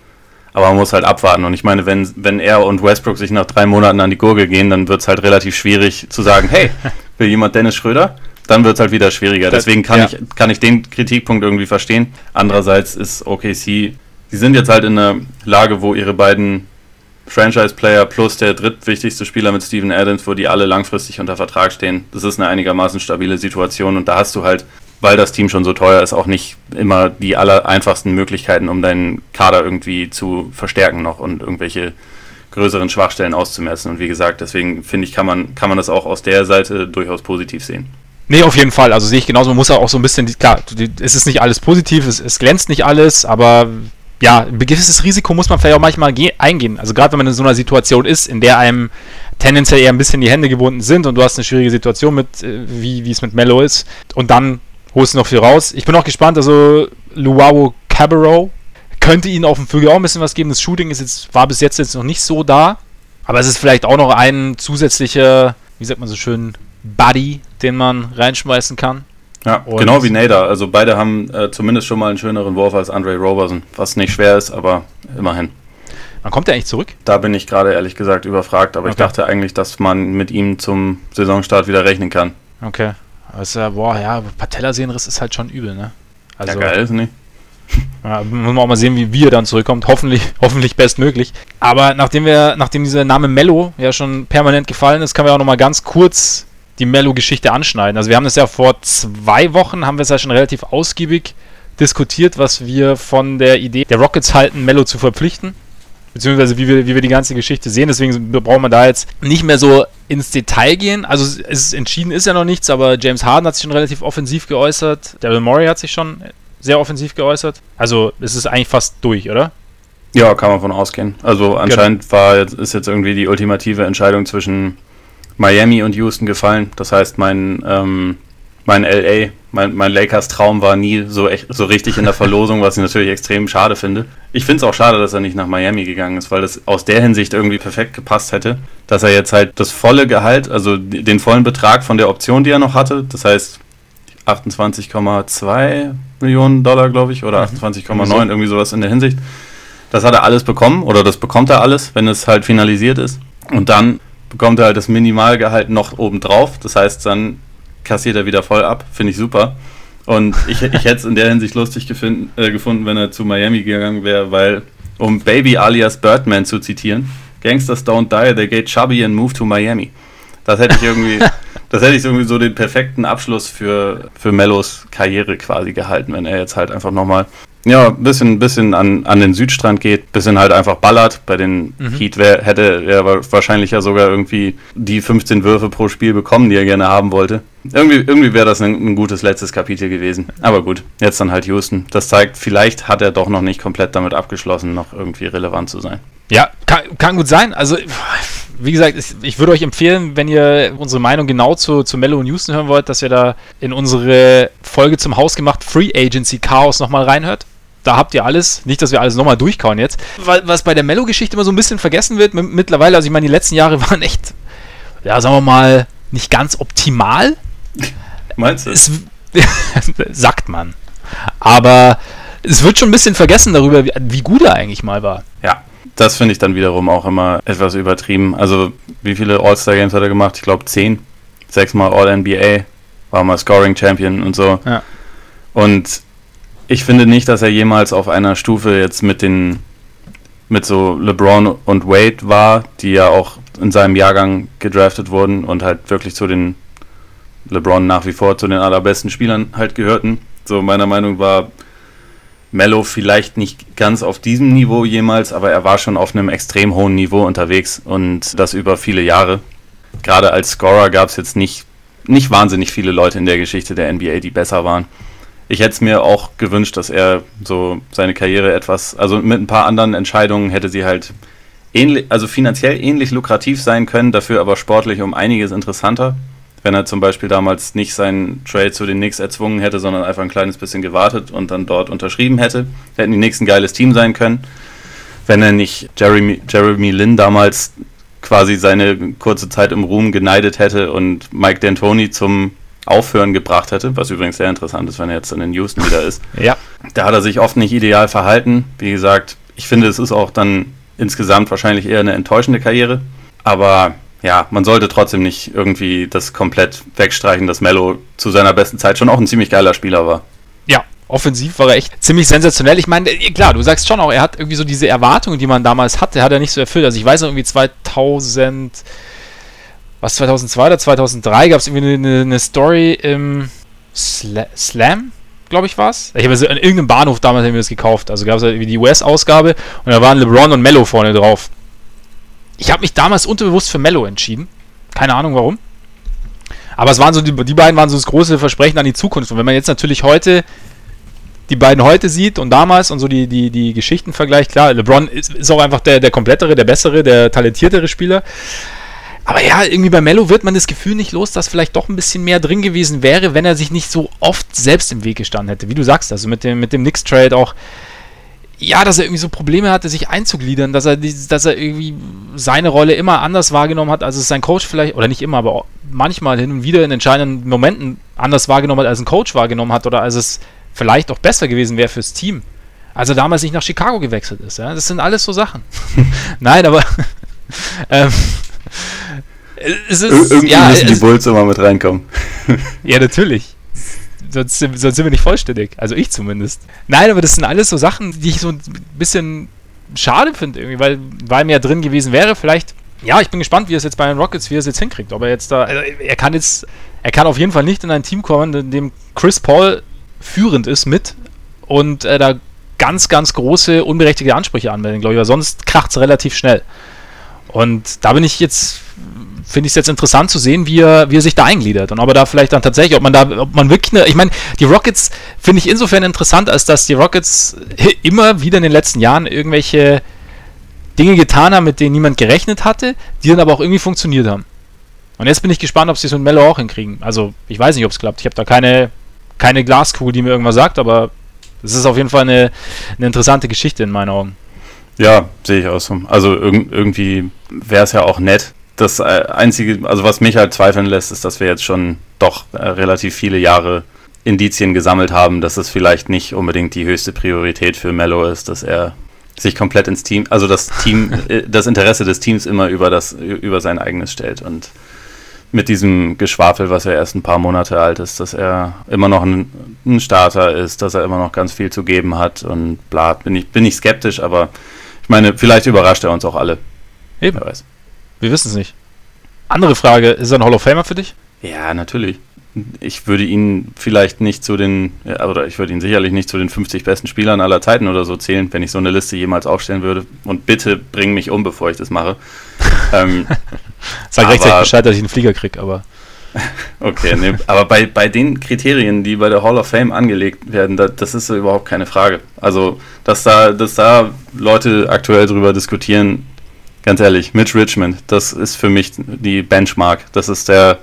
Aber man muss halt abwarten. Und ich meine, wenn, wenn er und Westbrook sich nach drei Monaten an die Gurgel gehen, dann wird es halt relativ schwierig zu sagen, hey, will jemand Dennis Schröder? Dann wird es halt wieder schwieriger. Deswegen kann, ja. ich, kann ich den Kritikpunkt irgendwie verstehen. Andererseits ist OKC, sie sind jetzt halt in einer Lage, wo ihre beiden Franchise-Player plus der drittwichtigste Spieler mit Steven Adams, wo die alle langfristig unter Vertrag stehen. Das ist eine einigermaßen stabile Situation und da hast du halt, weil das Team schon so teuer ist, auch nicht immer die aller einfachsten Möglichkeiten, um deinen Kader irgendwie zu verstärken noch und irgendwelche größeren Schwachstellen auszumessen. Und wie gesagt, deswegen finde ich, kann man, kann man das auch aus der Seite durchaus positiv sehen. Nee, auf jeden Fall. Also sehe ich genauso. Man muss auch so ein bisschen, klar, es ist nicht alles positiv, es, es glänzt nicht alles, aber ja, ein gewisses Risiko muss man vielleicht auch manchmal eingehen. Also gerade wenn man in so einer Situation ist, in der einem tendenziell eher ein bisschen die Hände gebunden sind und du hast eine schwierige Situation mit, äh, wie, es mit Mello ist und dann holst du noch viel raus. Ich bin auch gespannt, also Luau Cabarro könnte ihnen auf dem Flügel auch ein bisschen was geben. Das Shooting ist jetzt, war bis jetzt jetzt noch nicht so da, aber es ist vielleicht auch noch ein zusätzlicher, wie sagt man so schön, Buddy, den man reinschmeißen kann. Ja, und genau wie Nader. Also beide haben äh, zumindest schon mal einen schöneren Wurf als Andre Roberson, was nicht schwer ist, aber immerhin. Wann kommt er eigentlich zurück? Da bin ich gerade ehrlich gesagt überfragt, aber okay. ich dachte eigentlich, dass man mit ihm zum Saisonstart wieder rechnen kann. Okay. Also, boah, ja, Patellasehnenriss ist halt schon übel, ne? Also, ja, geil ist nicht. Ja, müssen wir auch mal sehen, wie, wie er dann zurückkommt. Hoffentlich, hoffentlich bestmöglich. Aber nachdem wir, nachdem dieser Name Mello ja schon permanent gefallen ist, können wir auch noch mal ganz kurz die Mello-Geschichte anschneiden. Also wir haben das ja vor zwei Wochen, haben wir es ja schon relativ ausgiebig diskutiert, was wir von der Idee der Rockets halten, Mello zu verpflichten. Beziehungsweise wie wir, wie wir die ganze Geschichte sehen. Deswegen brauchen wir da jetzt nicht mehr so ins Detail gehen. Also es ist, entschieden ist ja noch nichts, aber James Harden hat sich schon relativ offensiv geäußert. Daryl Morey hat sich schon sehr offensiv geäußert. Also es ist eigentlich fast durch, oder? Ja, kann man von ausgehen. Also anscheinend genau. war jetzt, ist jetzt irgendwie die ultimative Entscheidung zwischen Miami und Houston gefallen. Das heißt, mein, ähm, mein LA, mein, mein Lakers-Traum war nie so, echt, so richtig in der Verlosung, was ich natürlich extrem schade finde. Ich finde es auch schade, dass er nicht nach Miami gegangen ist, weil das aus der Hinsicht irgendwie perfekt gepasst hätte, dass er jetzt halt das volle Gehalt, also den vollen Betrag von der Option, die er noch hatte, das heißt 28,2 Millionen Dollar, glaube ich, oder 28,9, mhm. irgendwie sowas in der Hinsicht. Das hat er alles bekommen oder das bekommt er alles, wenn es halt finalisiert ist. Und dann bekommt er halt das Minimalgehalt noch obendrauf. Das heißt, dann kassiert er wieder voll ab. Finde ich super. Und ich, ich hätte es in der Hinsicht lustig gefunden, äh, gefunden, wenn er zu Miami gegangen wäre, weil, um Baby alias Birdman zu zitieren, Gangsters don't die, they get chubby and move to Miami. Das hätte ich irgendwie, das hätte ich irgendwie so den perfekten Abschluss für, für Mellos Karriere quasi gehalten, wenn er jetzt halt einfach nochmal ja, ein bisschen, bisschen an, an den Südstrand geht, bisschen halt einfach ballert. Bei den mhm. Heat wär, hätte er wahrscheinlich ja sogar irgendwie die 15 Würfe pro Spiel bekommen, die er gerne haben wollte. Irgendwie, irgendwie wäre das ein, ein, gutes letztes Kapitel gewesen. Aber gut, jetzt dann halt Houston. Das zeigt, vielleicht hat er doch noch nicht komplett damit abgeschlossen, noch irgendwie relevant zu sein. Ja, kann, kann gut sein. Also, wie gesagt, ich, ich, würde euch empfehlen, wenn ihr unsere Meinung genau zu, zu Mello und Houston hören wollt, dass ihr da in unsere Folge zum Hausgemacht Free Agency Chaos nochmal reinhört da habt ihr alles. Nicht, dass wir alles nochmal durchkauen jetzt. Was bei der Mello-Geschichte immer so ein bisschen vergessen wird mittlerweile, also ich meine, die letzten Jahre waren echt, ja, sagen wir mal, nicht ganz optimal. Meinst du? Es, sagt man. Aber es wird schon ein bisschen vergessen darüber, wie, wie gut er eigentlich mal war. Ja, das finde ich dann wiederum auch immer etwas übertrieben. Also, wie viele All-Star-Games hat er gemacht? Ich glaube, zehn. Sechsmal All-NBA, war mal Scoring-Champion und so. Ja. Und ich finde nicht, dass er jemals auf einer Stufe jetzt mit den mit so LeBron und Wade war, die ja auch in seinem Jahrgang gedraftet wurden und halt wirklich zu den LeBron nach wie vor zu den allerbesten Spielern halt gehörten. So meiner Meinung war Mello vielleicht nicht ganz auf diesem Niveau jemals, aber er war schon auf einem extrem hohen Niveau unterwegs und das über viele Jahre. Gerade als Scorer gab es jetzt nicht, nicht wahnsinnig viele Leute in der Geschichte der NBA, die besser waren ich hätte es mir auch gewünscht, dass er so seine Karriere etwas, also mit ein paar anderen Entscheidungen hätte sie halt ähnlich, also finanziell ähnlich lukrativ sein können, dafür aber sportlich um einiges interessanter. Wenn er zum Beispiel damals nicht seinen Trade zu den Knicks erzwungen hätte, sondern einfach ein kleines bisschen gewartet und dann dort unterschrieben hätte, hätten die Knicks ein geiles Team sein können. Wenn er nicht Jeremy, Jeremy Lin damals quasi seine kurze Zeit im Ruhm geneidet hätte und Mike D'Antoni zum Aufhören gebracht hätte, was übrigens sehr interessant ist, wenn er jetzt in den Houston wieder ist. Ja. Da hat er sich oft nicht ideal verhalten. Wie gesagt, ich finde, es ist auch dann insgesamt wahrscheinlich eher eine enttäuschende Karriere. Aber ja, man sollte trotzdem nicht irgendwie das komplett wegstreichen, dass Mello zu seiner besten Zeit schon auch ein ziemlich geiler Spieler war. Ja, offensiv war er echt ziemlich sensationell. Ich meine, äh, klar, du sagst schon auch, er hat irgendwie so diese Erwartungen, die man damals hatte, hat er nicht so erfüllt. Also ich weiß noch irgendwie 2000 was 2002 oder 2003 gab es irgendwie eine, eine, Story im Sla Slam, glaube ich, war es. Ich habe also an irgendeinem Bahnhof damals mir das gekauft. Also gab es halt die US-Ausgabe und da waren LeBron und Mello vorne drauf. Ich habe mich damals unterbewusst für Mello entschieden. Keine Ahnung warum. Aber es waren so, die, die beiden waren so das große Versprechen an die Zukunft. Und wenn man jetzt natürlich heute die beiden heute sieht und damals und so die, die, die Geschichten vergleicht, klar, LeBron ist, ist auch einfach der, der komplettere, der bessere, der talentiertere Spieler. Aber ja, irgendwie bei Mello wird man das Gefühl nicht los, dass vielleicht doch ein bisschen mehr drin gewesen wäre, wenn er sich nicht so oft selbst im Weg gestanden hätte. Wie du sagst, also mit dem, mit dem Knicks-Trade auch. Ja, dass er irgendwie so Probleme hatte, sich einzugliedern, dass er, dass er irgendwie seine Rolle immer anders wahrgenommen hat, als es sein Coach vielleicht, oder nicht immer, aber manchmal hin und wieder in entscheidenden Momenten anders wahrgenommen hat, als ein Coach wahrgenommen hat oder als es vielleicht auch besser gewesen wäre fürs Team. Als er damals nicht nach Chicago gewechselt ist. Ja? Das sind alles so Sachen. Nein, aber ähm, es ist, irgendwie ja, müssen die Bulls immer mit reinkommen. ja, natürlich. Sonst, sonst sind wir nicht vollständig. Also ich zumindest. Nein, aber das sind alles so Sachen, die ich so ein bisschen schade finde, irgendwie, weil, weil mehr drin gewesen wäre. Vielleicht, ja, ich bin gespannt, wie er es jetzt bei den Rockets, wie er es jetzt hinkriegt. Ob er jetzt da, also er kann jetzt, er kann auf jeden Fall nicht in ein Team kommen, in dem Chris Paul führend ist mit und äh, da ganz, ganz große, unberechtigte Ansprüche anmelden, glaube ich, weil sonst kracht es relativ schnell. Und da bin ich jetzt, finde ich es jetzt interessant zu sehen, wie er, wie er sich da eingliedert und ob er da vielleicht dann tatsächlich, ob man da, ob man wirklich, eine, ich meine, die Rockets finde ich insofern interessant, als dass die Rockets immer wieder in den letzten Jahren irgendwelche Dinge getan haben, mit denen niemand gerechnet hatte, die dann aber auch irgendwie funktioniert haben. Und jetzt bin ich gespannt, ob sie es mit Mello auch hinkriegen. Also, ich weiß nicht, ob es klappt. Ich habe da keine, keine Glaskugel, die mir irgendwas sagt, aber es ist auf jeden Fall eine, eine interessante Geschichte in meinen Augen. Ja, sehe ich auch so. Also irg irgendwie wäre es ja auch nett. Das äh, Einzige, also was mich halt zweifeln lässt, ist, dass wir jetzt schon doch äh, relativ viele Jahre Indizien gesammelt haben, dass es vielleicht nicht unbedingt die höchste Priorität für Mello ist, dass er sich komplett ins Team, also das Team, äh, das Interesse des Teams immer über das, über sein eigenes stellt und mit diesem Geschwafel, was ja erst ein paar Monate alt ist, dass er immer noch ein, ein, Starter ist, dass er immer noch ganz viel zu geben hat und bla, bin ich, bin ich skeptisch, aber ich meine, vielleicht überrascht er uns auch alle. Eben. Wer weiß. Wir wissen es nicht. Andere Frage, ist er ein Hall of Famer für dich? Ja, natürlich ich würde ihn vielleicht nicht zu den, oder ich würde ihn sicherlich nicht zu den 50 besten Spielern aller Zeiten oder so zählen, wenn ich so eine Liste jemals aufstellen würde. Und bitte bring mich um, bevor ich das mache. ähm, Sag rechtzeitig Bescheid, dass ich einen Flieger kriege, aber. okay, nee, aber bei, bei den Kriterien, die bei der Hall of Fame angelegt werden, da, das ist überhaupt keine Frage. Also, dass da, dass da Leute aktuell drüber diskutieren, ganz ehrlich, Mitch Richmond, das ist für mich die Benchmark. Das ist der,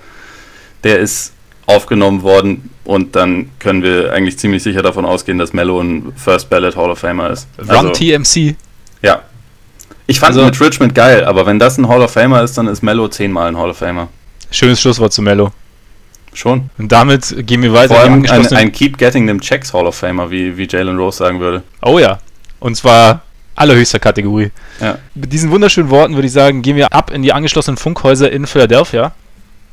der ist aufgenommen worden und dann können wir eigentlich ziemlich sicher davon ausgehen, dass Mello ein First Ballot Hall of Famer ist. Run also, TMC. Ja. Ich fand also, mit Richmond geil, aber wenn das ein Hall of Famer ist, dann ist Mello zehnmal ein Hall of Famer. Schönes Schlusswort zu Mello. Schon. Und damit gehen wir weiter. Vor allem ein, ein Keep Getting Them Checks Hall of Famer, wie, wie Jalen Rose sagen würde. Oh ja. Und zwar allerhöchster Kategorie. Ja. Mit diesen wunderschönen Worten würde ich sagen, gehen wir ab in die angeschlossenen Funkhäuser in Philadelphia.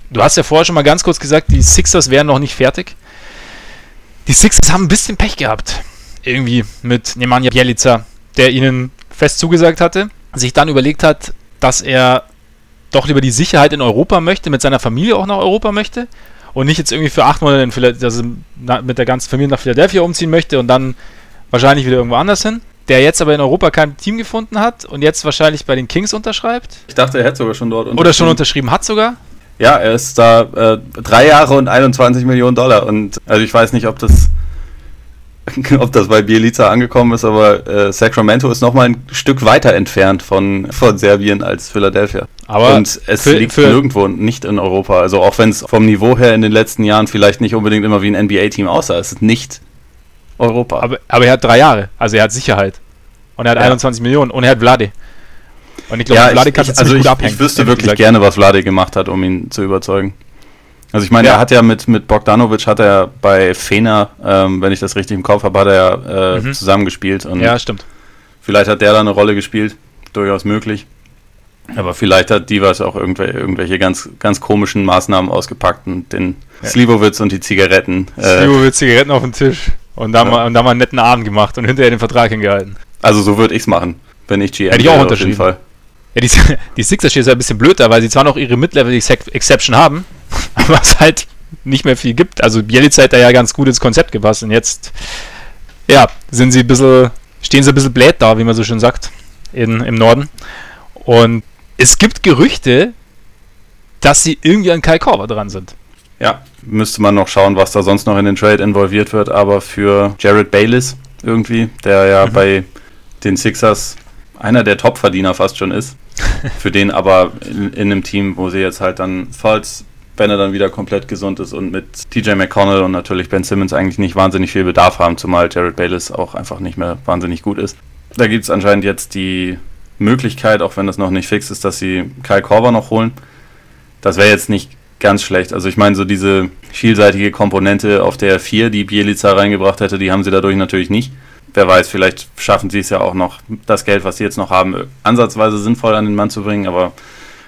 Du hast ja vorher schon mal ganz kurz gesagt, die Sixers wären noch nicht fertig. Die Sixers haben ein bisschen Pech gehabt. Irgendwie mit Nemanja Bjelica, der ihnen fest zugesagt hatte, sich dann überlegt hat, dass er doch lieber die Sicherheit in Europa möchte, mit seiner Familie auch nach Europa möchte und nicht jetzt irgendwie für acht Monate also mit der ganzen Familie nach Philadelphia umziehen möchte und dann wahrscheinlich wieder irgendwo anders hin. Der jetzt aber in Europa kein Team gefunden hat und jetzt wahrscheinlich bei den Kings unterschreibt. Ich dachte, er hätte sogar schon dort unterschrieben. Oder schon unterschrieben hat sogar. Ja, er ist da äh, drei Jahre und 21 Millionen Dollar. Und also ich weiß nicht, ob das, ob das bei Bielica angekommen ist, aber äh, Sacramento ist nochmal ein Stück weiter entfernt von, von Serbien als Philadelphia. Aber und es für, liegt für nirgendwo nicht in Europa. Also auch wenn es vom Niveau her in den letzten Jahren vielleicht nicht unbedingt immer wie ein NBA-Team aussah, es ist nicht Europa. Aber, aber er hat drei Jahre, also er hat Sicherheit. Und er hat ja. 21 Millionen und er hat Vlade. Und ich glaube, ja, Vlade kann ich, also ich, abhängen, ich wüsste wirklich gesagt. gerne, was Vlade gemacht hat, um ihn zu überzeugen. Also ich meine, ja. er hat ja mit, mit Bogdanovic hat er bei Fener, ähm, wenn ich das richtig im Kopf habe, hat er äh, mhm. zusammengespielt. Und ja, stimmt. Vielleicht hat der da eine Rolle gespielt, durchaus möglich. Aber vielleicht hat Divas auch irgendwelche, irgendwelche ganz, ganz komischen Maßnahmen ausgepackt und den ja. Slivovitz und die Zigaretten. Äh, Slivovitz, Zigaretten auf den Tisch und da, ja. mal, und da mal einen netten Abend gemacht und hinterher den Vertrag hingehalten. Also so würde ich es machen, wenn ich GM Hätte ich auch unterschrieben. Auf jeden Fall. Ja, die, die Sixers ist ja ein bisschen blöd da, weil sie zwar noch ihre Mid-Level-Exception haben, aber es halt nicht mehr viel gibt. Also Bielica hat da ja ganz gut ins Konzept gepasst und jetzt, ja, sind sie ein bisschen, stehen sie ein bisschen blöd da, wie man so schön sagt, in, im Norden. Und es gibt Gerüchte, dass sie irgendwie an Kai Korver dran sind. Ja, müsste man noch schauen, was da sonst noch in den Trade involviert wird, aber für Jared Baylis irgendwie, der ja mhm. bei den Sixers einer der Topverdiener fast schon ist. Für den aber in, in, einem Team, wo sie jetzt halt dann, falls wenn er dann wieder komplett gesund ist und mit TJ McConnell und natürlich Ben Simmons eigentlich nicht wahnsinnig viel Bedarf haben, zumal Jared Bayless auch einfach nicht mehr wahnsinnig gut ist. Da gibt es anscheinend jetzt die Möglichkeit, auch wenn das noch nicht fix ist, dass sie Kyle Korver noch holen. Das wäre jetzt nicht ganz schlecht. Also ich meine, so diese vielseitige Komponente auf der 4, die Bielica reingebracht hätte, die haben sie dadurch natürlich nicht wer weiß, vielleicht schaffen sie es ja auch noch, das Geld, was sie jetzt noch haben, ansatzweise sinnvoll an den Mann zu bringen. Aber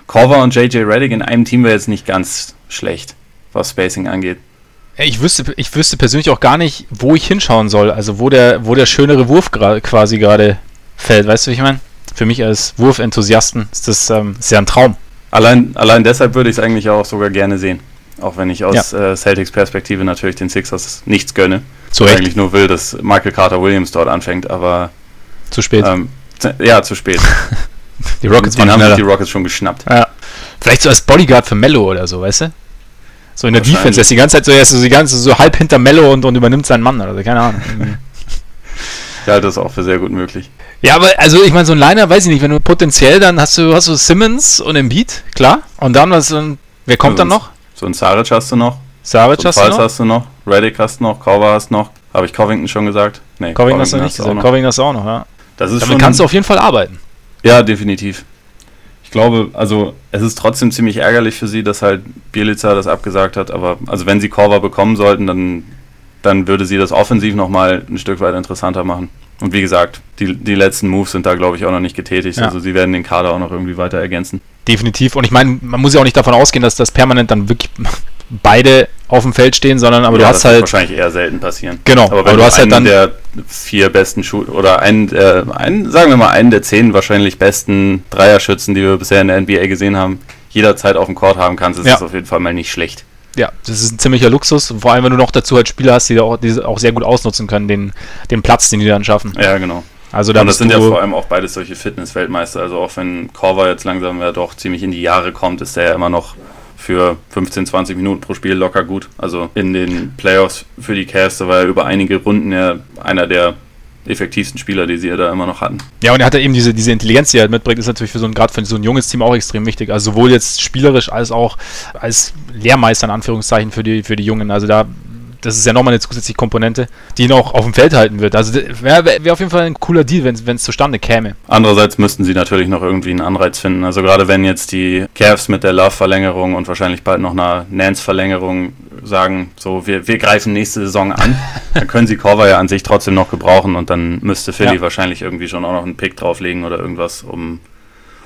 Corver und JJ Reddick in einem Team wäre jetzt nicht ganz schlecht, was Spacing angeht. Ich wüsste, ich wüsste persönlich auch gar nicht, wo ich hinschauen soll. Also wo der, wo der schönere Wurf quasi gerade fällt. Weißt du, wie ich meine? Für mich als Wurfenthusiasten ist das ähm, sehr ein Traum. Allein, allein deshalb würde ich es eigentlich auch sogar gerne sehen. Auch wenn ich aus ja. äh, Celtics Perspektive natürlich den Sixers nichts gönne. Zu Recht. eigentlich nur will, dass Michael Carter Williams dort anfängt, aber. Zu spät. Ähm, ja, zu spät. die Rockets waren haben die Rockets schon geschnappt. Ja. Vielleicht so als Bodyguard für Mello oder so, weißt du? So in der Defense, er ist die ganze Zeit so, er ist so die ganze so halb hinter Mello und, und übernimmt seinen Mann oder so, keine Ahnung. ja, das ist auch für sehr gut möglich. Ja, aber also ich meine, so ein Liner, weiß ich nicht, wenn du potenziell dann hast du, hast du Simmons und Embiid, klar. Und dann was, wer kommt also dann noch? So ein Saric hast du noch. Saric so hast du noch? hast du noch. Reddick hast du noch. Cover hast du noch. Habe ich Covington schon gesagt? Nee, Covington, Covington hast du nicht gesagt. Covington hast du auch noch, ja. Das ist Damit schon, kannst du auf jeden Fall arbeiten. Ja, definitiv. Ich glaube, also es ist trotzdem ziemlich ärgerlich für sie, dass halt Bielica das abgesagt hat, aber also wenn sie Korver bekommen sollten, dann dann würde sie das offensiv nochmal ein Stück weit interessanter machen. Und wie gesagt, die, die letzten Moves sind da, glaube ich, auch noch nicht getätigt. Ja. Also sie werden den Kader auch noch irgendwie weiter ergänzen. Definitiv. Und ich meine, man muss ja auch nicht davon ausgehen, dass das permanent dann wirklich beide auf dem Feld stehen, sondern aber ja, du hast das halt. Das wahrscheinlich eher selten passieren. Genau, aber, aber du, hast halt dann. der vier besten Schuh oder einen, äh, einen, sagen wir mal, einen der zehn wahrscheinlich besten Dreierschützen, die wir bisher in der NBA gesehen haben, jederzeit auf dem Court haben kannst, ist ja. das auf jeden Fall mal nicht schlecht. Ja, das ist ein ziemlicher Luxus, vor allem wenn du noch dazu halt Spieler hast, die auch, die auch sehr gut ausnutzen können, den, den Platz, den die dann schaffen. Ja, genau. Also da und das sind ja vor allem auch beides solche Fitness-Weltmeister. Also auch wenn Korver jetzt langsam ja doch ziemlich in die Jahre kommt, ist der ja immer noch für 15, 20 Minuten pro Spiel locker gut. Also in den Playoffs für die Cavs, da war er über einige Runden ja einer der effektivsten Spieler, die sie ja da immer noch hatten. Ja, und er hat ja eben diese, diese Intelligenz, die er halt mitbringt, ist natürlich für so ein, gerade für so ein junges Team auch extrem wichtig. Also sowohl jetzt spielerisch als auch als Lehrmeister in Anführungszeichen für die, für die Jungen. Also da das ist ja nochmal eine zusätzliche Komponente, die ihn auch auf dem Feld halten wird. Also wäre wär auf jeden Fall ein cooler Deal, wenn es zustande käme. Andererseits müssten sie natürlich noch irgendwie einen Anreiz finden. Also gerade wenn jetzt die Cavs mit der Love-Verlängerung und wahrscheinlich bald noch einer Nance-Verlängerung sagen, so wir, wir greifen nächste Saison an, dann können sie Cover ja an sich trotzdem noch gebrauchen und dann müsste Philly ja. wahrscheinlich irgendwie schon auch noch einen Pick drauflegen oder irgendwas, um,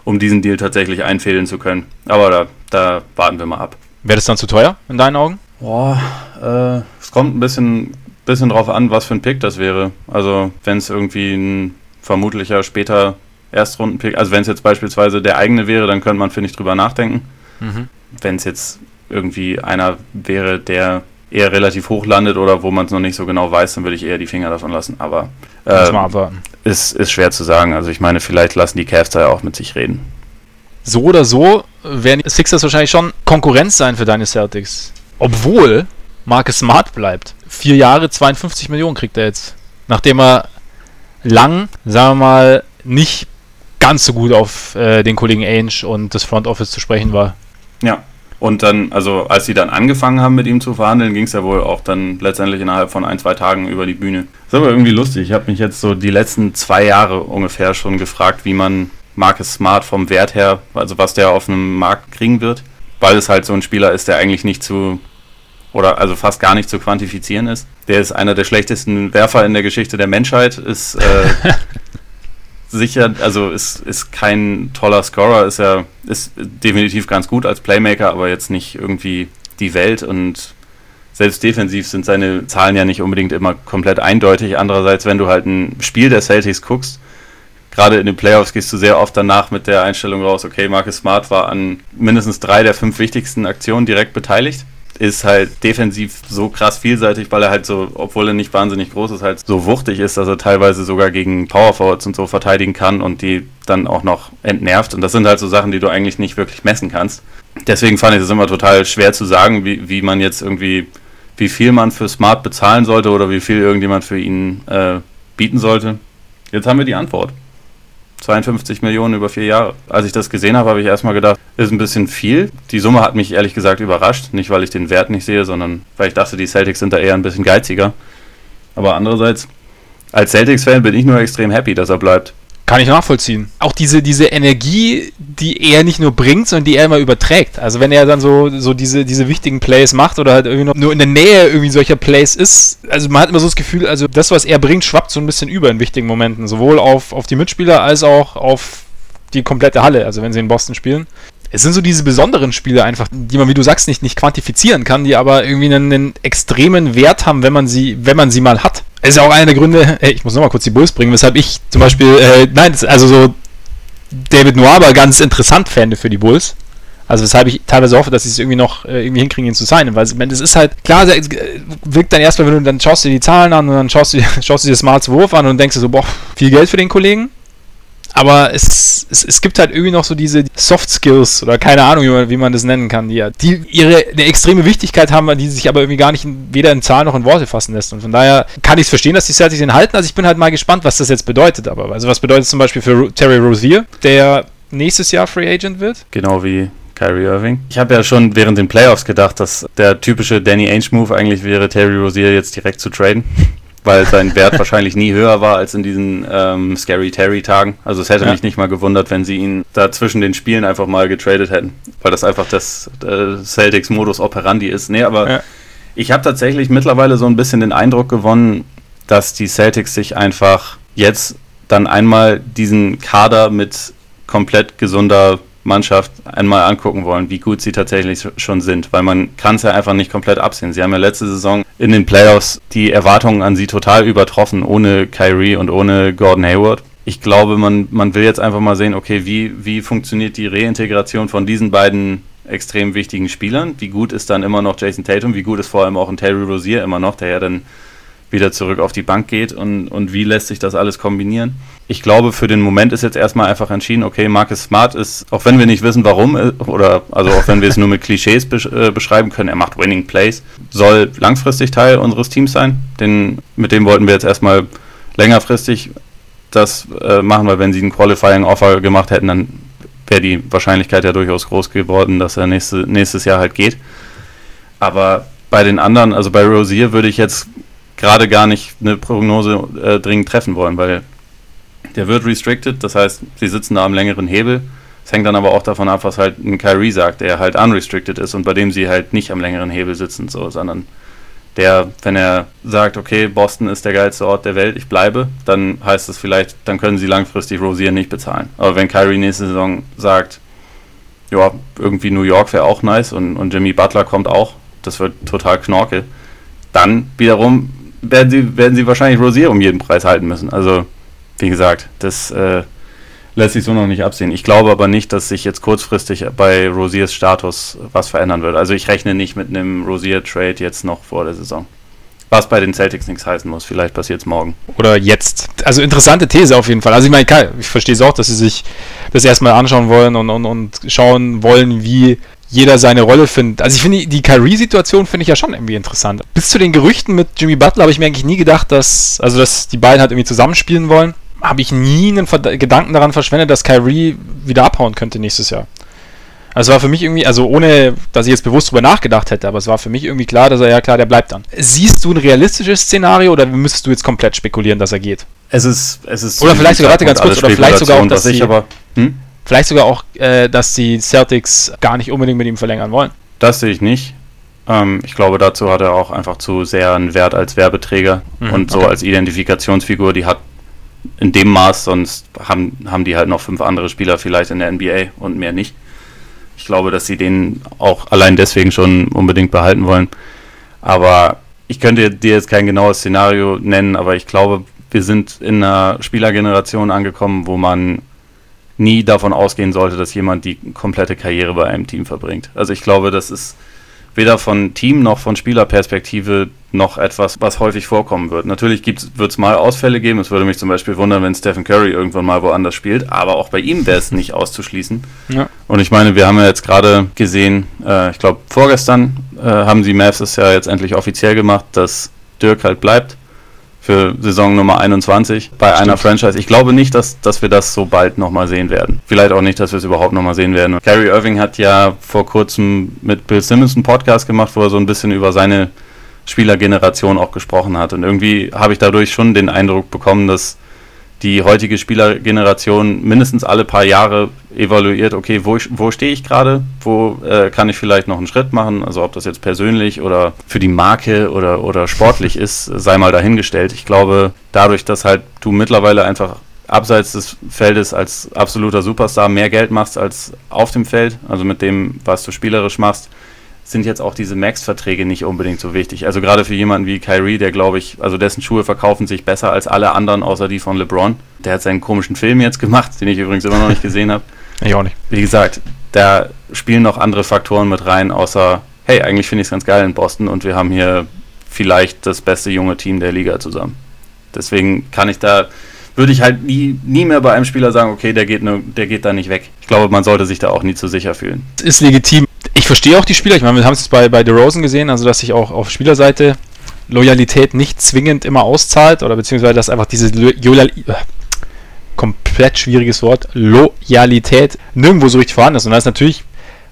um diesen Deal tatsächlich einfädeln zu können. Aber da, da warten wir mal ab. Wäre das dann zu teuer in deinen Augen? Boah, äh, kommt ein bisschen, bisschen drauf an, was für ein Pick das wäre. Also, wenn es irgendwie ein vermutlicher später Erstrundenpick, also wenn es jetzt beispielsweise der eigene wäre, dann könnte man, finde ich, drüber nachdenken. Mhm. Wenn es jetzt irgendwie einer wäre, der eher relativ hoch landet oder wo man es noch nicht so genau weiß, dann würde ich eher die Finger davon lassen. Aber äh, ist, ist schwer zu sagen. Also ich meine, vielleicht lassen die Cavs da ja auch mit sich reden. So oder so werden die Sixers wahrscheinlich schon Konkurrenz sein für deine Celtics. Obwohl Marcus Smart bleibt. Vier Jahre, 52 Millionen kriegt er jetzt. Nachdem er lang, sagen wir mal, nicht ganz so gut auf äh, den Kollegen Ainge und das Front Office zu sprechen war. Ja. Und dann, also als sie dann angefangen haben mit ihm zu verhandeln, ging es ja wohl auch dann letztendlich innerhalb von ein, zwei Tagen über die Bühne. Das ist aber irgendwie lustig. Ich habe mich jetzt so die letzten zwei Jahre ungefähr schon gefragt, wie man Marcus Smart vom Wert her, also was der auf einem Markt kriegen wird weil es halt so ein Spieler ist, der eigentlich nicht zu oder also fast gar nicht zu quantifizieren ist. Der ist einer der schlechtesten Werfer in der Geschichte der Menschheit, ist äh, sicher, also ist, ist kein toller Scorer, ist ja ist definitiv ganz gut als Playmaker, aber jetzt nicht irgendwie die Welt und selbst defensiv sind seine Zahlen ja nicht unbedingt immer komplett eindeutig. Andererseits, wenn du halt ein Spiel der Celtics guckst, gerade in den Playoffs gehst du sehr oft danach mit der Einstellung raus, okay, Marcus Smart war an mindestens drei der fünf wichtigsten Aktionen direkt beteiligt. Ist halt defensiv so krass vielseitig, weil er halt so, obwohl er nicht wahnsinnig groß ist, halt so wuchtig ist, dass er teilweise sogar gegen Power Forwards und so verteidigen kann und die dann auch noch entnervt. Und das sind halt so Sachen, die du eigentlich nicht wirklich messen kannst. Deswegen fand ich es immer total schwer zu sagen, wie, wie man jetzt irgendwie, wie viel man für Smart bezahlen sollte oder wie viel irgendjemand für ihn äh, bieten sollte. Jetzt haben wir die Antwort. 52 Millionen über vier Jahre. Als ich das gesehen habe, habe ich erstmal gedacht, ist ein bisschen viel. Die Summe hat mich ehrlich gesagt überrascht. Nicht, weil ich den Wert nicht sehe, sondern weil ich dachte, die Celtics sind da eher ein bisschen geiziger. Aber andererseits, als Celtics-Fan bin ich nur extrem happy, dass er bleibt. Kann ich nachvollziehen. Auch diese, diese Energie, die er nicht nur bringt, sondern die er immer überträgt. Also wenn er dann so, so diese, diese wichtigen Plays macht oder halt irgendwie nur in der Nähe irgendwie solcher Plays ist, also man hat immer so das Gefühl, also das, was er bringt, schwappt so ein bisschen über in wichtigen Momenten. Sowohl auf, auf die Mitspieler als auch auf die komplette Halle, also wenn sie in Boston spielen es sind so diese besonderen Spiele einfach, die man, wie du sagst, nicht, nicht quantifizieren kann, die aber irgendwie einen, einen extremen Wert haben, wenn man sie, wenn man sie mal hat. Es ist ja auch einer der Gründe, ey, ich muss nochmal kurz die Bulls bringen, weshalb ich zum Beispiel, äh, nein, also so David Noir aber ganz interessant fände für die Bulls. Also weshalb ich teilweise hoffe, dass sie es irgendwie noch äh, irgendwie hinkriegen, ihn zu signen. Weil es ist halt, klar, es wirkt dann erstmal, wenn du dann schaust dir die Zahlen an und dann schaust du, schaust du dir Smarts Wurf an und denkst dir so, boah, viel Geld für den Kollegen aber es, es, es gibt halt irgendwie noch so diese Soft Skills oder keine Ahnung, wie man, wie man das nennen kann, die, die ihre eine extreme Wichtigkeit haben, die sich aber irgendwie gar nicht in, weder in Zahlen noch in Worte fassen lässt. Und von daher kann ich es verstehen, dass die Celtics ihn halten. Also ich bin halt mal gespannt, was das jetzt bedeutet. Aber also was bedeutet es zum Beispiel für Terry Rozier, der nächstes Jahr Free Agent wird? Genau wie Kyrie Irving. Ich habe ja schon während den Playoffs gedacht, dass der typische Danny Ainge Move eigentlich wäre, Terry Rozier jetzt direkt zu traden weil sein Wert wahrscheinlich nie höher war als in diesen ähm, Scary Terry-Tagen. Also es hätte ja. mich nicht mal gewundert, wenn sie ihn da zwischen den Spielen einfach mal getradet hätten, weil das einfach das äh, Celtics-Modus operandi ist. Nee, aber ja. Ich habe tatsächlich mittlerweile so ein bisschen den Eindruck gewonnen, dass die Celtics sich einfach jetzt dann einmal diesen Kader mit komplett gesunder Mannschaft einmal angucken wollen, wie gut sie tatsächlich schon sind, weil man kann es ja einfach nicht komplett absehen. Sie haben ja letzte Saison in den Playoffs die Erwartungen an sie total übertroffen, ohne Kyrie und ohne Gordon Hayward. Ich glaube, man, man will jetzt einfach mal sehen, okay, wie, wie funktioniert die Reintegration von diesen beiden extrem wichtigen Spielern? Wie gut ist dann immer noch Jason Tatum? Wie gut ist vor allem auch ein Terry Rozier immer noch, der ja dann wieder zurück auf die Bank geht und, und wie lässt sich das alles kombinieren. Ich glaube, für den Moment ist jetzt erstmal einfach entschieden, okay, Marcus Smart ist, auch wenn wir nicht wissen, warum, äh, oder also auch wenn wir es nur mit Klischees äh, beschreiben können, er macht Winning Plays, soll langfristig Teil unseres Teams sein. Den, mit dem wollten wir jetzt erstmal längerfristig das äh, machen, weil wenn sie einen Qualifying Offer gemacht hätten, dann wäre die Wahrscheinlichkeit ja durchaus groß geworden, dass er nächste, nächstes Jahr halt geht. Aber bei den anderen, also bei Rosier würde ich jetzt gerade gar nicht eine Prognose äh, dringend treffen wollen, weil der wird restricted, das heißt, sie sitzen da am längeren Hebel. Es hängt dann aber auch davon ab, was halt ein Kyrie sagt, der halt unrestricted ist und bei dem sie halt nicht am längeren Hebel sitzen, so, sondern der, wenn er sagt, okay, Boston ist der geilste Ort der Welt, ich bleibe, dann heißt das vielleicht, dann können sie langfristig Rosier nicht bezahlen. Aber wenn Kyrie nächste Saison sagt, ja, irgendwie New York wäre auch nice und, und Jimmy Butler kommt auch, das wird total knorke, dann wiederum werden sie, werden sie wahrscheinlich Rosier um jeden Preis halten müssen. Also, wie gesagt, das äh, lässt sich so noch nicht absehen. Ich glaube aber nicht, dass sich jetzt kurzfristig bei Rosiers Status was verändern wird. Also ich rechne nicht mit einem Rosier-Trade jetzt noch vor der Saison. Was bei den Celtics nichts heißen muss. Vielleicht passiert es morgen. Oder jetzt. Also interessante These auf jeden Fall. Also ich meine, ich verstehe es auch, dass sie sich das erstmal anschauen wollen und, und, und schauen wollen, wie jeder seine Rolle findet. Also ich finde die Kyrie-Situation finde ich ja schon irgendwie interessant. Bis zu den Gerüchten mit Jimmy Butler habe ich mir eigentlich nie gedacht, dass also dass die beiden halt irgendwie zusammenspielen wollen. Habe ich nie einen Verd Gedanken daran verschwendet, dass Kyrie wieder abhauen könnte nächstes Jahr. Also war für mich irgendwie, also ohne, dass ich jetzt bewusst drüber nachgedacht hätte, aber es war für mich irgendwie klar, dass er ja klar, der bleibt dann. Siehst du ein realistisches Szenario oder müsstest du jetzt komplett spekulieren, dass er geht? Es ist, es ist. Oder vielleicht sogar, warte ganz kurz, oder vielleicht sogar auch, dass ich aber. Hm? Vielleicht sogar auch, äh, dass die Celtics gar nicht unbedingt mit ihm verlängern wollen. Das sehe ich nicht. Ähm, ich glaube, dazu hat er auch einfach zu sehr einen Wert als Werbeträger mhm, und so okay. als Identifikationsfigur. Die hat in dem Maß, sonst haben, haben die halt noch fünf andere Spieler vielleicht in der NBA und mehr nicht. Ich glaube, dass sie den auch allein deswegen schon unbedingt behalten wollen. Aber ich könnte dir jetzt kein genaues Szenario nennen, aber ich glaube, wir sind in einer Spielergeneration angekommen, wo man nie davon ausgehen sollte, dass jemand die komplette Karriere bei einem Team verbringt. Also ich glaube, das ist weder von Team noch von Spielerperspektive noch etwas, was häufig vorkommen wird. Natürlich wird es mal Ausfälle geben. Es würde mich zum Beispiel wundern, wenn Stephen Curry irgendwann mal woanders spielt. Aber auch bei ihm wäre es nicht auszuschließen. Ja. Und ich meine, wir haben ja jetzt gerade gesehen, äh, ich glaube vorgestern äh, haben die Mavs es ja jetzt endlich offiziell gemacht, dass Dirk halt bleibt für Saison Nummer 21 bei Stimmt. einer Franchise. Ich glaube nicht, dass, dass wir das so bald nochmal sehen werden. Vielleicht auch nicht, dass wir es überhaupt nochmal sehen werden. Gary Irving hat ja vor kurzem mit Bill Simmons einen Podcast gemacht, wo er so ein bisschen über seine Spielergeneration auch gesprochen hat. Und irgendwie habe ich dadurch schon den Eindruck bekommen, dass die heutige Spielergeneration mindestens alle paar Jahre evaluiert, okay, wo, wo stehe ich gerade, wo äh, kann ich vielleicht noch einen Schritt machen, also ob das jetzt persönlich oder für die Marke oder, oder sportlich ist, sei mal dahingestellt. Ich glaube, dadurch, dass halt du mittlerweile einfach abseits des Feldes als absoluter Superstar mehr Geld machst als auf dem Feld, also mit dem, was du spielerisch machst, sind jetzt auch diese Max-Verträge nicht unbedingt so wichtig. Also gerade für jemanden wie Kyrie, der glaube ich, also dessen Schuhe verkaufen sich besser als alle anderen außer die von LeBron. Der hat seinen komischen Film jetzt gemacht, den ich übrigens immer noch nicht gesehen habe. Ich auch nicht. Wie gesagt, da spielen noch andere Faktoren mit rein, außer, hey, eigentlich finde ich es ganz geil in Boston und wir haben hier vielleicht das beste junge Team der Liga zusammen. Deswegen kann ich da, würde ich halt nie, nie mehr bei einem Spieler sagen, okay, der geht, ne, der geht da nicht weg. Ich glaube, man sollte sich da auch nie zu sicher fühlen. Ist legitim. Ich verstehe auch die Spieler. Ich meine, wir haben es bei, bei Rosen gesehen, also dass sich auch auf Spielerseite Loyalität nicht zwingend immer auszahlt oder beziehungsweise dass einfach diese Loyal äh, komplett schwieriges Wort Loyalität nirgendwo so richtig vorhanden ist. Und das ist natürlich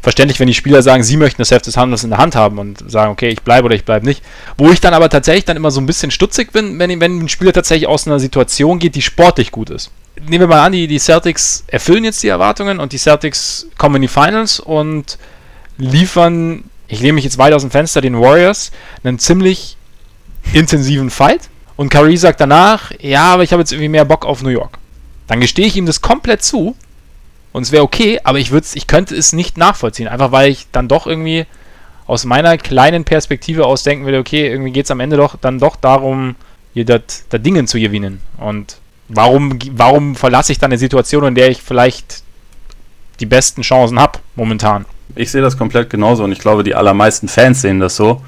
verständlich, wenn die Spieler sagen, sie möchten das Heft des Handels in der Hand haben und sagen, okay, ich bleibe oder ich bleibe nicht. Wo ich dann aber tatsächlich dann immer so ein bisschen stutzig bin, wenn, wenn ein Spieler tatsächlich aus einer Situation geht, die sportlich gut ist. Nehmen wir mal an, die, die Celtics erfüllen jetzt die Erwartungen und die Celtics kommen in die Finals und liefern ich lehne mich jetzt weit aus dem Fenster, den Warriors einen ziemlich intensiven Fight und Curry sagt danach, ja, aber ich habe jetzt irgendwie mehr Bock auf New York. Dann gestehe ich ihm das komplett zu und es wäre okay, aber ich, ich könnte es nicht nachvollziehen, einfach weil ich dann doch irgendwie aus meiner kleinen Perspektive aus denken würde, okay, irgendwie geht es am Ende doch dann doch darum, hier das Dingen zu gewinnen. Und warum, warum verlasse ich dann eine Situation, in der ich vielleicht die besten Chancen habe momentan? Ich sehe das komplett genauso und ich glaube, die allermeisten Fans sehen das so.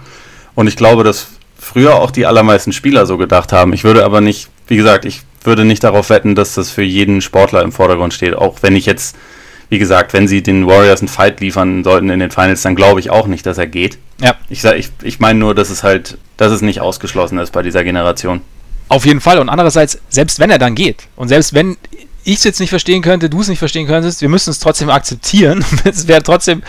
Und ich glaube, dass früher auch die allermeisten Spieler so gedacht haben. Ich würde aber nicht, wie gesagt, ich würde nicht darauf wetten, dass das für jeden Sportler im Vordergrund steht. Auch wenn ich jetzt, wie gesagt, wenn sie den Warriors einen Fight liefern sollten in den Finals, dann glaube ich auch nicht, dass er geht. Ja. Ich, ich, ich meine nur, dass es halt, dass es nicht ausgeschlossen ist bei dieser Generation. Auf jeden Fall. Und andererseits, selbst wenn er dann geht und selbst wenn ich es jetzt nicht verstehen könnte, du es nicht verstehen könntest, wir müssen es trotzdem akzeptieren. es wäre trotzdem,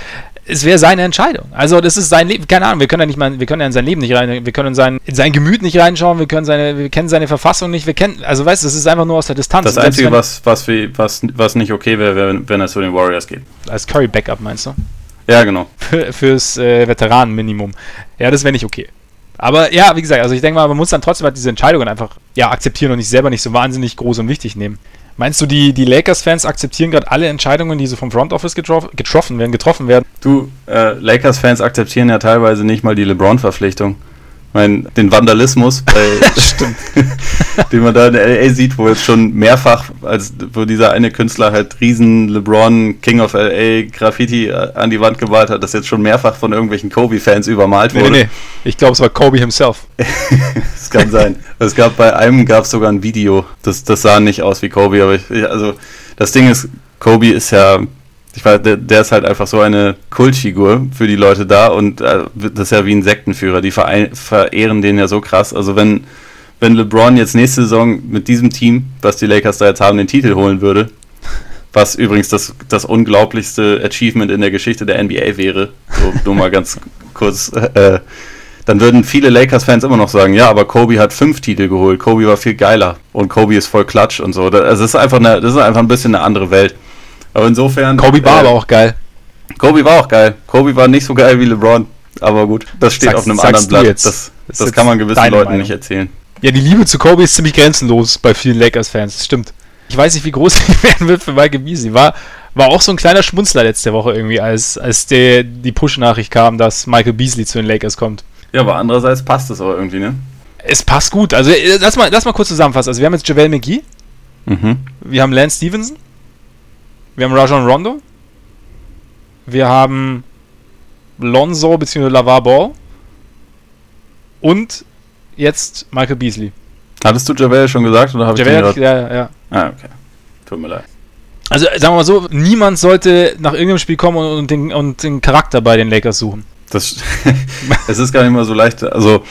es wäre seine Entscheidung. Also das ist sein Leben, keine Ahnung, wir können ja nicht mal, wir können ja in sein Leben nicht rein, wir können in sein, in sein Gemüt nicht reinschauen, wir können seine, wir kennen seine Verfassung nicht, wir kennen, also weißt du, das ist einfach nur aus der Distanz. Das Einzige, was, was, was, was nicht okay wäre, wär, wenn er zu den Warriors geht. Als Curry Backup meinst du? Ja, genau. Für, fürs äh, Veteranenminimum. Ja, das wäre nicht okay. Aber ja, wie gesagt, also ich denke mal, man muss dann trotzdem halt diese Entscheidungen einfach ja, akzeptieren und nicht selber nicht so wahnsinnig groß und wichtig nehmen. Meinst du, die, die Lakers-Fans akzeptieren gerade alle Entscheidungen, die so vom Front Office getroffen, getroffen werden, getroffen werden? Du, äh, Lakers-Fans akzeptieren ja teilweise nicht mal die LeBron-Verpflichtung mein, den Vandalismus, den man da in LA sieht, wo jetzt schon mehrfach, als wo dieser eine Künstler halt riesen LeBron King of LA Graffiti an die Wand gemalt hat, das jetzt schon mehrfach von irgendwelchen Kobe-Fans übermalt wurde. Nee, nee, ich glaube, es war Kobe himself. das kann sein. Es gab bei einem gab es sogar ein Video, das, das sah nicht aus wie Kobe, aber ich, also das Ding ist, Kobe ist ja ich weiß, der, der, ist halt einfach so eine Kultfigur für die Leute da und äh, das ist ja wie ein Sektenführer. Die verehren den ja so krass. Also wenn, wenn LeBron jetzt nächste Saison mit diesem Team, was die Lakers da jetzt haben, den Titel holen würde, was übrigens das, das unglaublichste Achievement in der Geschichte der NBA wäre, so nur mal ganz kurz, äh, dann würden viele Lakers-Fans immer noch sagen, ja, aber Kobe hat fünf Titel geholt, Kobe war viel geiler und Kobe ist voll klatsch und so. Also das ist einfach, eine, das ist einfach ein bisschen eine andere Welt. Aber insofern. Kobe war äh, aber auch geil. Kobe war auch geil. Kobe war nicht so geil wie LeBron. Aber gut, das steht sagst, auf einem anderen Blatt. Jetzt. Das, das, das kann man gewissen Leuten Meinung. nicht erzählen. Ja, die Liebe zu Kobe ist ziemlich grenzenlos bei vielen Lakers-Fans. Das stimmt. Ich weiß nicht, wie groß sie werden wird für Michael Beasley. War, war auch so ein kleiner Schmunzler letzte Woche irgendwie, als, als der, die Push-Nachricht kam, dass Michael Beasley zu den Lakers kommt. Ja, aber andererseits passt es auch irgendwie, ne? Es passt gut. Also, äh, lass mal, lass mal kurz zusammenfassen. Also, wir haben jetzt JaVale McGee. Mhm. Wir haben Lance Stevenson. Wir haben Rajon Rondo. Wir haben Lonzo bzw. Lavar Ball. Und jetzt Michael Beasley. Hattest du Javel schon gesagt oder habe ich ja, ja, ja. Ah, okay. Tut mir leid. Also sagen wir mal so, niemand sollte nach irgendeinem Spiel kommen und, und, den, und den Charakter bei den Lakers suchen. Das, es ist gar nicht mal so leicht. Also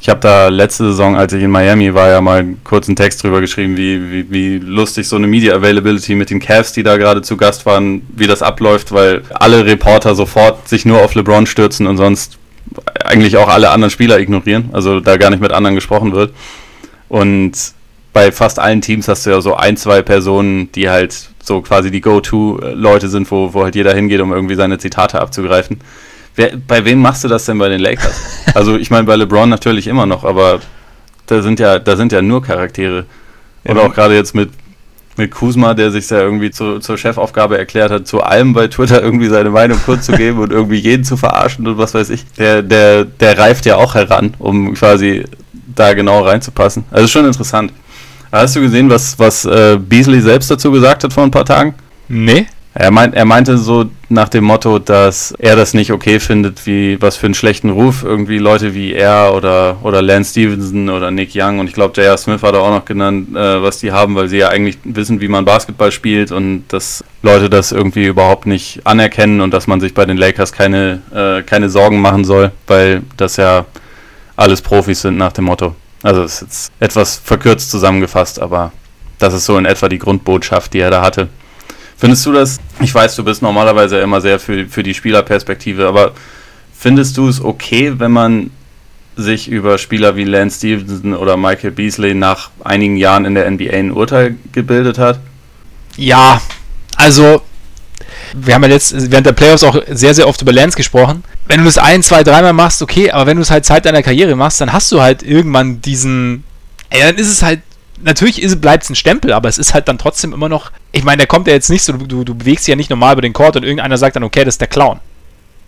ich habe da letzte Saison, als ich in Miami war, ja mal einen kurzen Text drüber geschrieben, wie, wie, wie lustig so eine Media Availability mit den Cavs, die da gerade zu Gast waren, wie das abläuft, weil alle Reporter sofort sich nur auf LeBron stürzen und sonst eigentlich auch alle anderen Spieler ignorieren, also da gar nicht mit anderen gesprochen wird. Und bei fast allen Teams hast du ja so ein, zwei Personen, die halt so quasi die Go-To-Leute sind, wo, wo halt jeder hingeht, um irgendwie seine Zitate abzugreifen. Wer, bei wem machst du das denn bei den Lakers? Also ich meine bei LeBron natürlich immer noch, aber da sind ja, da sind ja nur Charaktere. Oder auch gerade jetzt mit, mit Kuzma, der sich ja irgendwie zu, zur Chefaufgabe erklärt hat, zu allem bei Twitter irgendwie seine Meinung kurz zu geben und irgendwie jeden zu verarschen und was weiß ich. Der, der, der reift ja auch heran, um quasi da genau reinzupassen. Also schon interessant. Hast du gesehen, was, was äh, Beasley selbst dazu gesagt hat vor ein paar Tagen? Nee. Er, meint, er meinte so nach dem Motto, dass er das nicht okay findet, wie was für einen schlechten Ruf irgendwie Leute wie er oder, oder Lance Stevenson oder Nick Young und ich glaube, J.R. Smith hat er auch noch genannt, äh, was die haben, weil sie ja eigentlich wissen, wie man Basketball spielt und dass Leute das irgendwie überhaupt nicht anerkennen und dass man sich bei den Lakers keine, äh, keine Sorgen machen soll, weil das ja alles Profis sind nach dem Motto. Also es ist jetzt etwas verkürzt zusammengefasst, aber das ist so in etwa die Grundbotschaft, die er da hatte. Findest du das? Ich weiß, du bist normalerweise immer sehr für, für die Spielerperspektive, aber findest du es okay, wenn man sich über Spieler wie Lance Stevenson oder Michael Beasley nach einigen Jahren in der NBA ein Urteil gebildet hat? Ja, also Wir haben ja jetzt während der Playoffs auch sehr, sehr oft über Lance gesprochen. Wenn du das ein, zwei, dreimal machst, okay, aber wenn du es halt Zeit deiner Karriere machst, dann hast du halt irgendwann diesen. Ey, dann ist es halt natürlich bleibt es ein Stempel, aber es ist halt dann trotzdem immer noch. Ich meine, der kommt ja jetzt nicht so, du, du bewegst dich ja nicht normal über den Court und irgendeiner sagt dann, okay, das ist der Clown.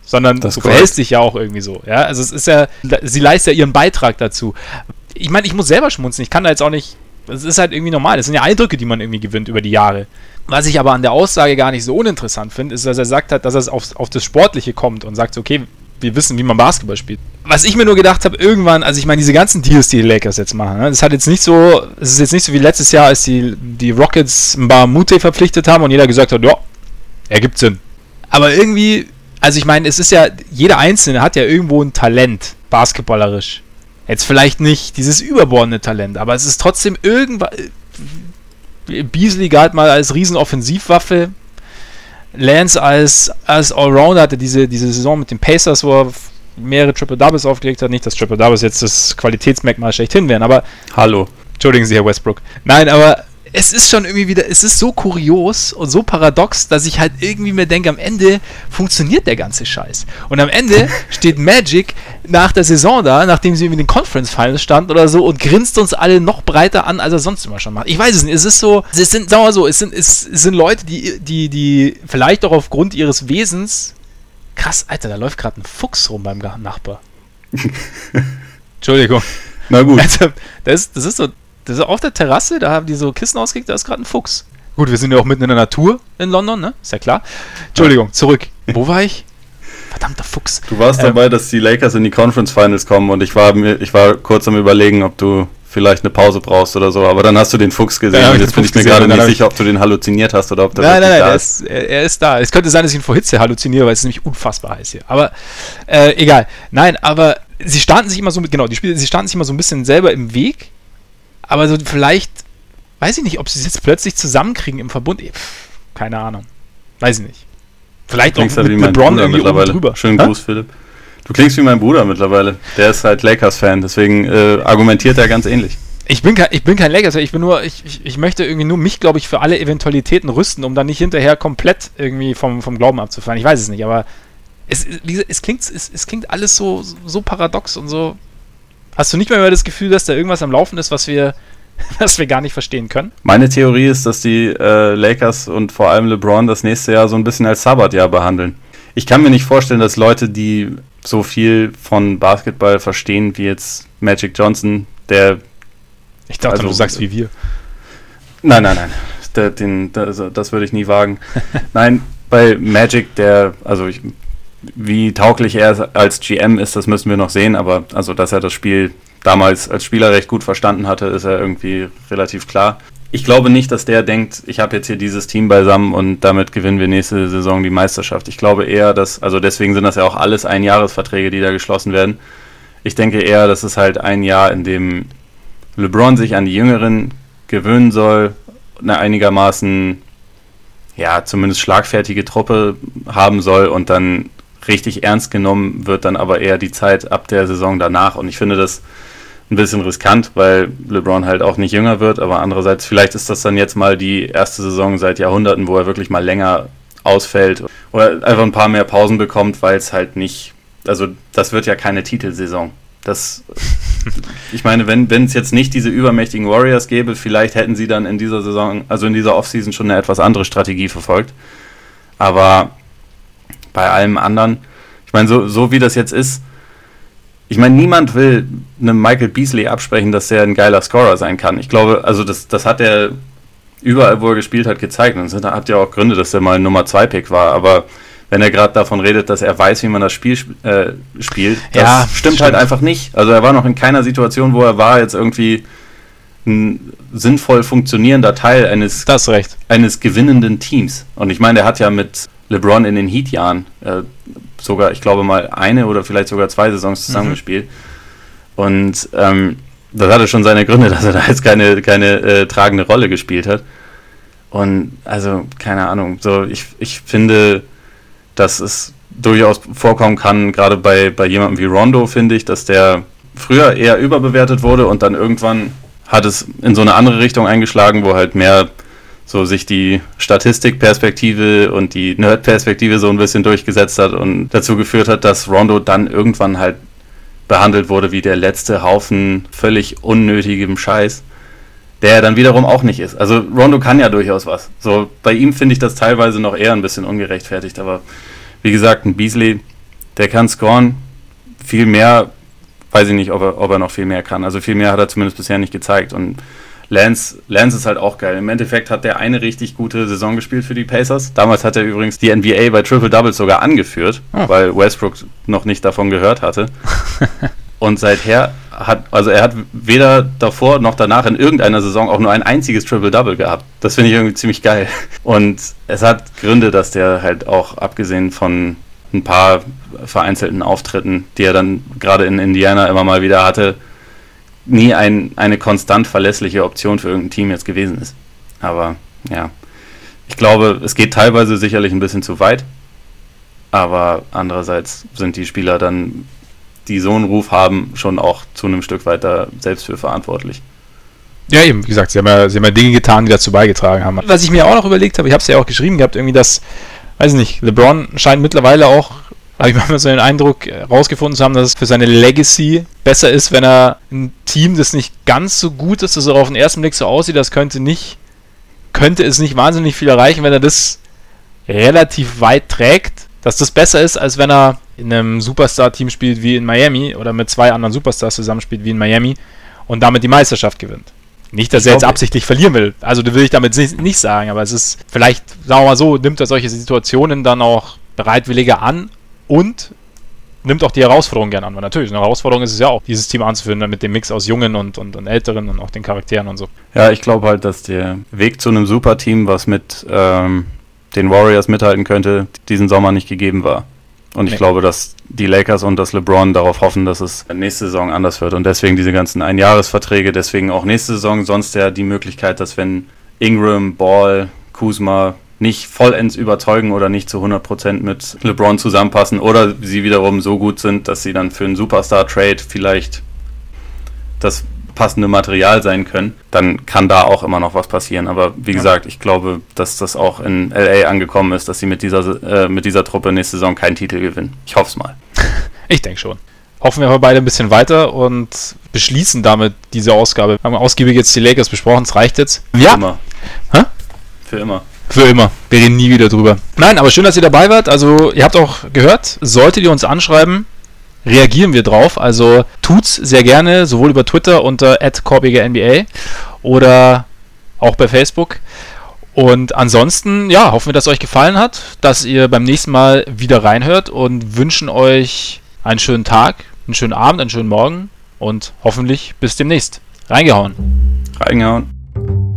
Sondern das du verhältst dich ja auch irgendwie so. Ja, also es ist ja, sie leistet ja ihren Beitrag dazu. Ich meine, ich muss selber schmunzeln, ich kann da jetzt auch nicht. Das ist halt irgendwie normal. Das sind ja Eindrücke, die man irgendwie gewinnt über die Jahre. Was ich aber an der Aussage gar nicht so uninteressant finde, ist, dass er sagt hat, dass es auf, auf das Sportliche kommt und sagt, okay, wir wissen, wie man Basketball spielt. Was ich mir nur gedacht habe, irgendwann, also ich meine, diese ganzen Deals, die die Lakers jetzt machen, ne, das hat jetzt nicht so, es ist jetzt nicht so wie letztes Jahr, als die, die Rockets Mute verpflichtet haben und jeder gesagt hat, ja, ergibt Sinn. Aber irgendwie, also ich meine, es ist ja, jeder Einzelne hat ja irgendwo ein Talent, basketballerisch. Jetzt vielleicht nicht dieses überbordene Talent, aber es ist trotzdem irgendwas. Beasley galt mal als Riesenoffensivwaffe. Lance als, als Allrounder hatte diese, diese Saison mit den Pacers, wo er mehrere Triple Doubles aufgelegt hat. Nicht, dass Triple Doubles jetzt das Qualitätsmerkmal schlechthin wären, aber. Hallo. Entschuldigen Sie, Herr Westbrook. Nein, aber es ist schon irgendwie wieder, es ist so kurios und so paradox, dass ich halt irgendwie mir denke, am Ende funktioniert der ganze Scheiß. Und am Ende steht Magic nach der Saison da, nachdem sie in den Conference Finals stand oder so und grinst uns alle noch breiter an, als er sonst immer schon macht. Ich weiß es nicht, es ist so, es sind, sagen wir so, es sind, es sind Leute, die, die, die vielleicht auch aufgrund ihres Wesens, krass, Alter, da läuft gerade ein Fuchs rum beim Nachbar. Entschuldigung. Na gut. Also, das, das ist so, das ist auf der Terrasse, da haben die so Kissen ausgelegt, da ist gerade ein Fuchs. Gut, wir sind ja auch mitten in der Natur in London, ne? Ist ja klar. Entschuldigung, zurück. Wo war ich? Verdammter Fuchs. Du warst ähm, dabei, dass die Lakers in die Conference Finals kommen und ich war, ich war kurz am überlegen, ob du vielleicht eine Pause brauchst oder so, aber dann hast du den Fuchs gesehen ja, und jetzt bin ich mir gerade nicht sicher, ob du den halluziniert hast oder ob der nein, nein, nein, da ist. Er, er, ist da. Es könnte sein, dass ich ihn vor Hitze halluziniere, weil es ist nämlich unfassbar heiß hier. Aber äh, egal. Nein, aber sie standen sich immer so mit, genau, die Spiele, sie standen sich immer so ein bisschen selber im Weg aber so vielleicht, weiß ich nicht, ob sie es jetzt plötzlich zusammenkriegen im Verbund. Pff, keine Ahnung. Weiß ich nicht. Vielleicht auch mit halt wie LeBron irgendwie mittlerweile. drüber. Schönen Gruß, Philipp. Du klingst wie mein Bruder mittlerweile. Der ist halt Lakers-Fan, deswegen äh, argumentiert er ganz ähnlich. Ich bin, kein, ich bin kein Lakers, ich bin nur, ich, ich, ich möchte irgendwie nur mich, glaube ich, für alle Eventualitäten rüsten, um dann nicht hinterher komplett irgendwie vom, vom Glauben abzufallen. Ich weiß es nicht, aber es, es, klingt, es, es klingt alles so, so paradox und so Hast du nicht mehr das Gefühl, dass da irgendwas am Laufen ist, was wir, was wir gar nicht verstehen können? Meine Theorie ist, dass die äh, Lakers und vor allem LeBron das nächste Jahr so ein bisschen als Sabbatjahr behandeln. Ich kann mir nicht vorstellen, dass Leute, die so viel von Basketball verstehen wie jetzt Magic Johnson, der. Ich dachte, also, du sagst wie wir. Nein, nein, nein. Den, das, das würde ich nie wagen. nein, bei Magic, der, also ich wie tauglich er als GM ist, das müssen wir noch sehen, aber also, dass er das Spiel damals als Spieler recht gut verstanden hatte, ist er irgendwie relativ klar. Ich glaube nicht, dass der denkt, ich habe jetzt hier dieses Team beisammen und damit gewinnen wir nächste Saison die Meisterschaft. Ich glaube eher, dass, also deswegen sind das ja auch alles Einjahresverträge, die da geschlossen werden. Ich denke eher, das ist halt ein Jahr, in dem LeBron sich an die Jüngeren gewöhnen soll, eine einigermaßen, ja, zumindest schlagfertige Truppe haben soll und dann richtig ernst genommen wird dann aber eher die Zeit ab der Saison danach. Und ich finde das ein bisschen riskant, weil LeBron halt auch nicht jünger wird. Aber andererseits, vielleicht ist das dann jetzt mal die erste Saison seit Jahrhunderten, wo er wirklich mal länger ausfällt oder einfach ein paar mehr Pausen bekommt, weil es halt nicht, also das wird ja keine Titelsaison. Das, ich meine, wenn es jetzt nicht diese übermächtigen Warriors gäbe, vielleicht hätten sie dann in dieser Saison, also in dieser Offseason schon eine etwas andere Strategie verfolgt. Aber bei allem anderen. Ich meine, so, so wie das jetzt ist, ich meine, niemand will einem Michael Beasley absprechen, dass er ein geiler Scorer sein kann. Ich glaube, also das, das hat er überall, wo er gespielt hat, gezeigt. Und es hat ja auch Gründe, dass er mal ein Nummer 2 Pick war. Aber wenn er gerade davon redet, dass er weiß, wie man das Spiel äh, spielt, das ja, stimmt, stimmt, halt einfach nicht. Also er war noch in keiner Situation, wo er war, jetzt irgendwie ein sinnvoll funktionierender Teil eines, eines gewinnenden Teams. Und ich meine, er hat ja mit LeBron in den Heat-Jahren äh, sogar, ich glaube mal eine oder vielleicht sogar zwei Saisons zusammengespielt. Mhm. Und ähm, das hatte schon seine Gründe, dass er da jetzt keine, keine äh, tragende Rolle gespielt hat. Und also, keine Ahnung, so ich, ich finde, dass es durchaus vorkommen kann, gerade bei, bei jemandem wie Rondo, finde ich, dass der früher eher überbewertet wurde und dann irgendwann hat es in so eine andere Richtung eingeschlagen, wo halt mehr so sich die Statistikperspektive und die Nerd-Perspektive so ein bisschen durchgesetzt hat und dazu geführt hat, dass Rondo dann irgendwann halt behandelt wurde wie der letzte Haufen völlig unnötigem Scheiß, der er dann wiederum auch nicht ist. Also Rondo kann ja durchaus was. So bei ihm finde ich das teilweise noch eher ein bisschen ungerechtfertigt, aber wie gesagt, ein Beasley, der kann scoren, viel mehr, weiß ich nicht, ob er, ob er noch viel mehr kann. Also viel mehr hat er zumindest bisher nicht gezeigt und Lance, Lance ist halt auch geil. Im Endeffekt hat der eine richtig gute Saison gespielt für die Pacers. Damals hat er übrigens die NBA bei Triple Doubles sogar angeführt, oh. weil Westbrook noch nicht davon gehört hatte. Und seither hat, also er hat weder davor noch danach in irgendeiner Saison auch nur ein einziges Triple-Double gehabt. Das finde ich irgendwie ziemlich geil. Und es hat Gründe, dass der halt auch abgesehen von ein paar vereinzelten Auftritten, die er dann gerade in Indiana immer mal wieder hatte, nie ein, eine konstant verlässliche Option für irgendein Team jetzt gewesen ist. Aber ja, ich glaube, es geht teilweise sicherlich ein bisschen zu weit. Aber andererseits sind die Spieler dann, die so einen Ruf haben, schon auch zu einem Stück weiter selbst für verantwortlich. Ja, eben, wie gesagt, sie haben, ja, sie haben ja Dinge getan, die dazu beigetragen haben. Was ich mir auch noch überlegt habe, ich habe es ja auch geschrieben gehabt, irgendwie, dass, weiß ich nicht, LeBron scheint mittlerweile auch habe ich manchmal so den Eindruck herausgefunden zu haben, dass es für seine Legacy besser ist, wenn er ein Team, das nicht ganz so gut ist, das auch auf den ersten Blick so aussieht, das könnte nicht, könnte es nicht wahnsinnig viel erreichen, wenn er das relativ weit trägt, dass das besser ist, als wenn er in einem Superstar-Team spielt wie in Miami oder mit zwei anderen Superstars zusammenspielt wie in Miami und damit die Meisterschaft gewinnt. Nicht, dass er jetzt absichtlich verlieren will. Also, das will ich damit nicht sagen, aber es ist vielleicht, sagen wir mal so, nimmt er solche Situationen dann auch bereitwilliger an und nimmt auch die Herausforderung gern an, weil natürlich eine Herausforderung ist es ja auch, dieses Team anzuführen mit dem Mix aus Jungen und, und, und Älteren und auch den Charakteren und so. Ja, ich glaube halt, dass der Weg zu einem Superteam, was mit ähm, den Warriors mithalten könnte, diesen Sommer nicht gegeben war. Und ich nee. glaube, dass die Lakers und das LeBron darauf hoffen, dass es nächste Saison anders wird. Und deswegen diese ganzen Einjahresverträge, deswegen auch nächste Saison sonst ja die Möglichkeit, dass wenn Ingram, Ball, Kuzma, nicht vollends überzeugen oder nicht zu 100% mit LeBron zusammenpassen oder sie wiederum so gut sind, dass sie dann für einen Superstar-Trade vielleicht das passende Material sein können, dann kann da auch immer noch was passieren. Aber wie ja. gesagt, ich glaube, dass das auch in LA angekommen ist, dass sie mit dieser, äh, mit dieser Truppe nächste Saison keinen Titel gewinnen. Ich hoffe es mal. Ich denke schon. Hoffen wir aber beide ein bisschen weiter und beschließen damit diese Ausgabe. Wir haben ausgiebig jetzt die Lakers besprochen, es reicht jetzt. Ja. Für immer. Hä? Für immer. Für immer. Wir reden nie wieder drüber. Nein, aber schön, dass ihr dabei wart. Also, ihr habt auch gehört, solltet ihr uns anschreiben, reagieren wir drauf. Also tut's sehr gerne, sowohl über Twitter unter NBA oder auch bei Facebook. Und ansonsten, ja, hoffen wir, dass es euch gefallen hat, dass ihr beim nächsten Mal wieder reinhört und wünschen euch einen schönen Tag, einen schönen Abend, einen schönen Morgen und hoffentlich bis demnächst. Reingehauen. Reingehauen.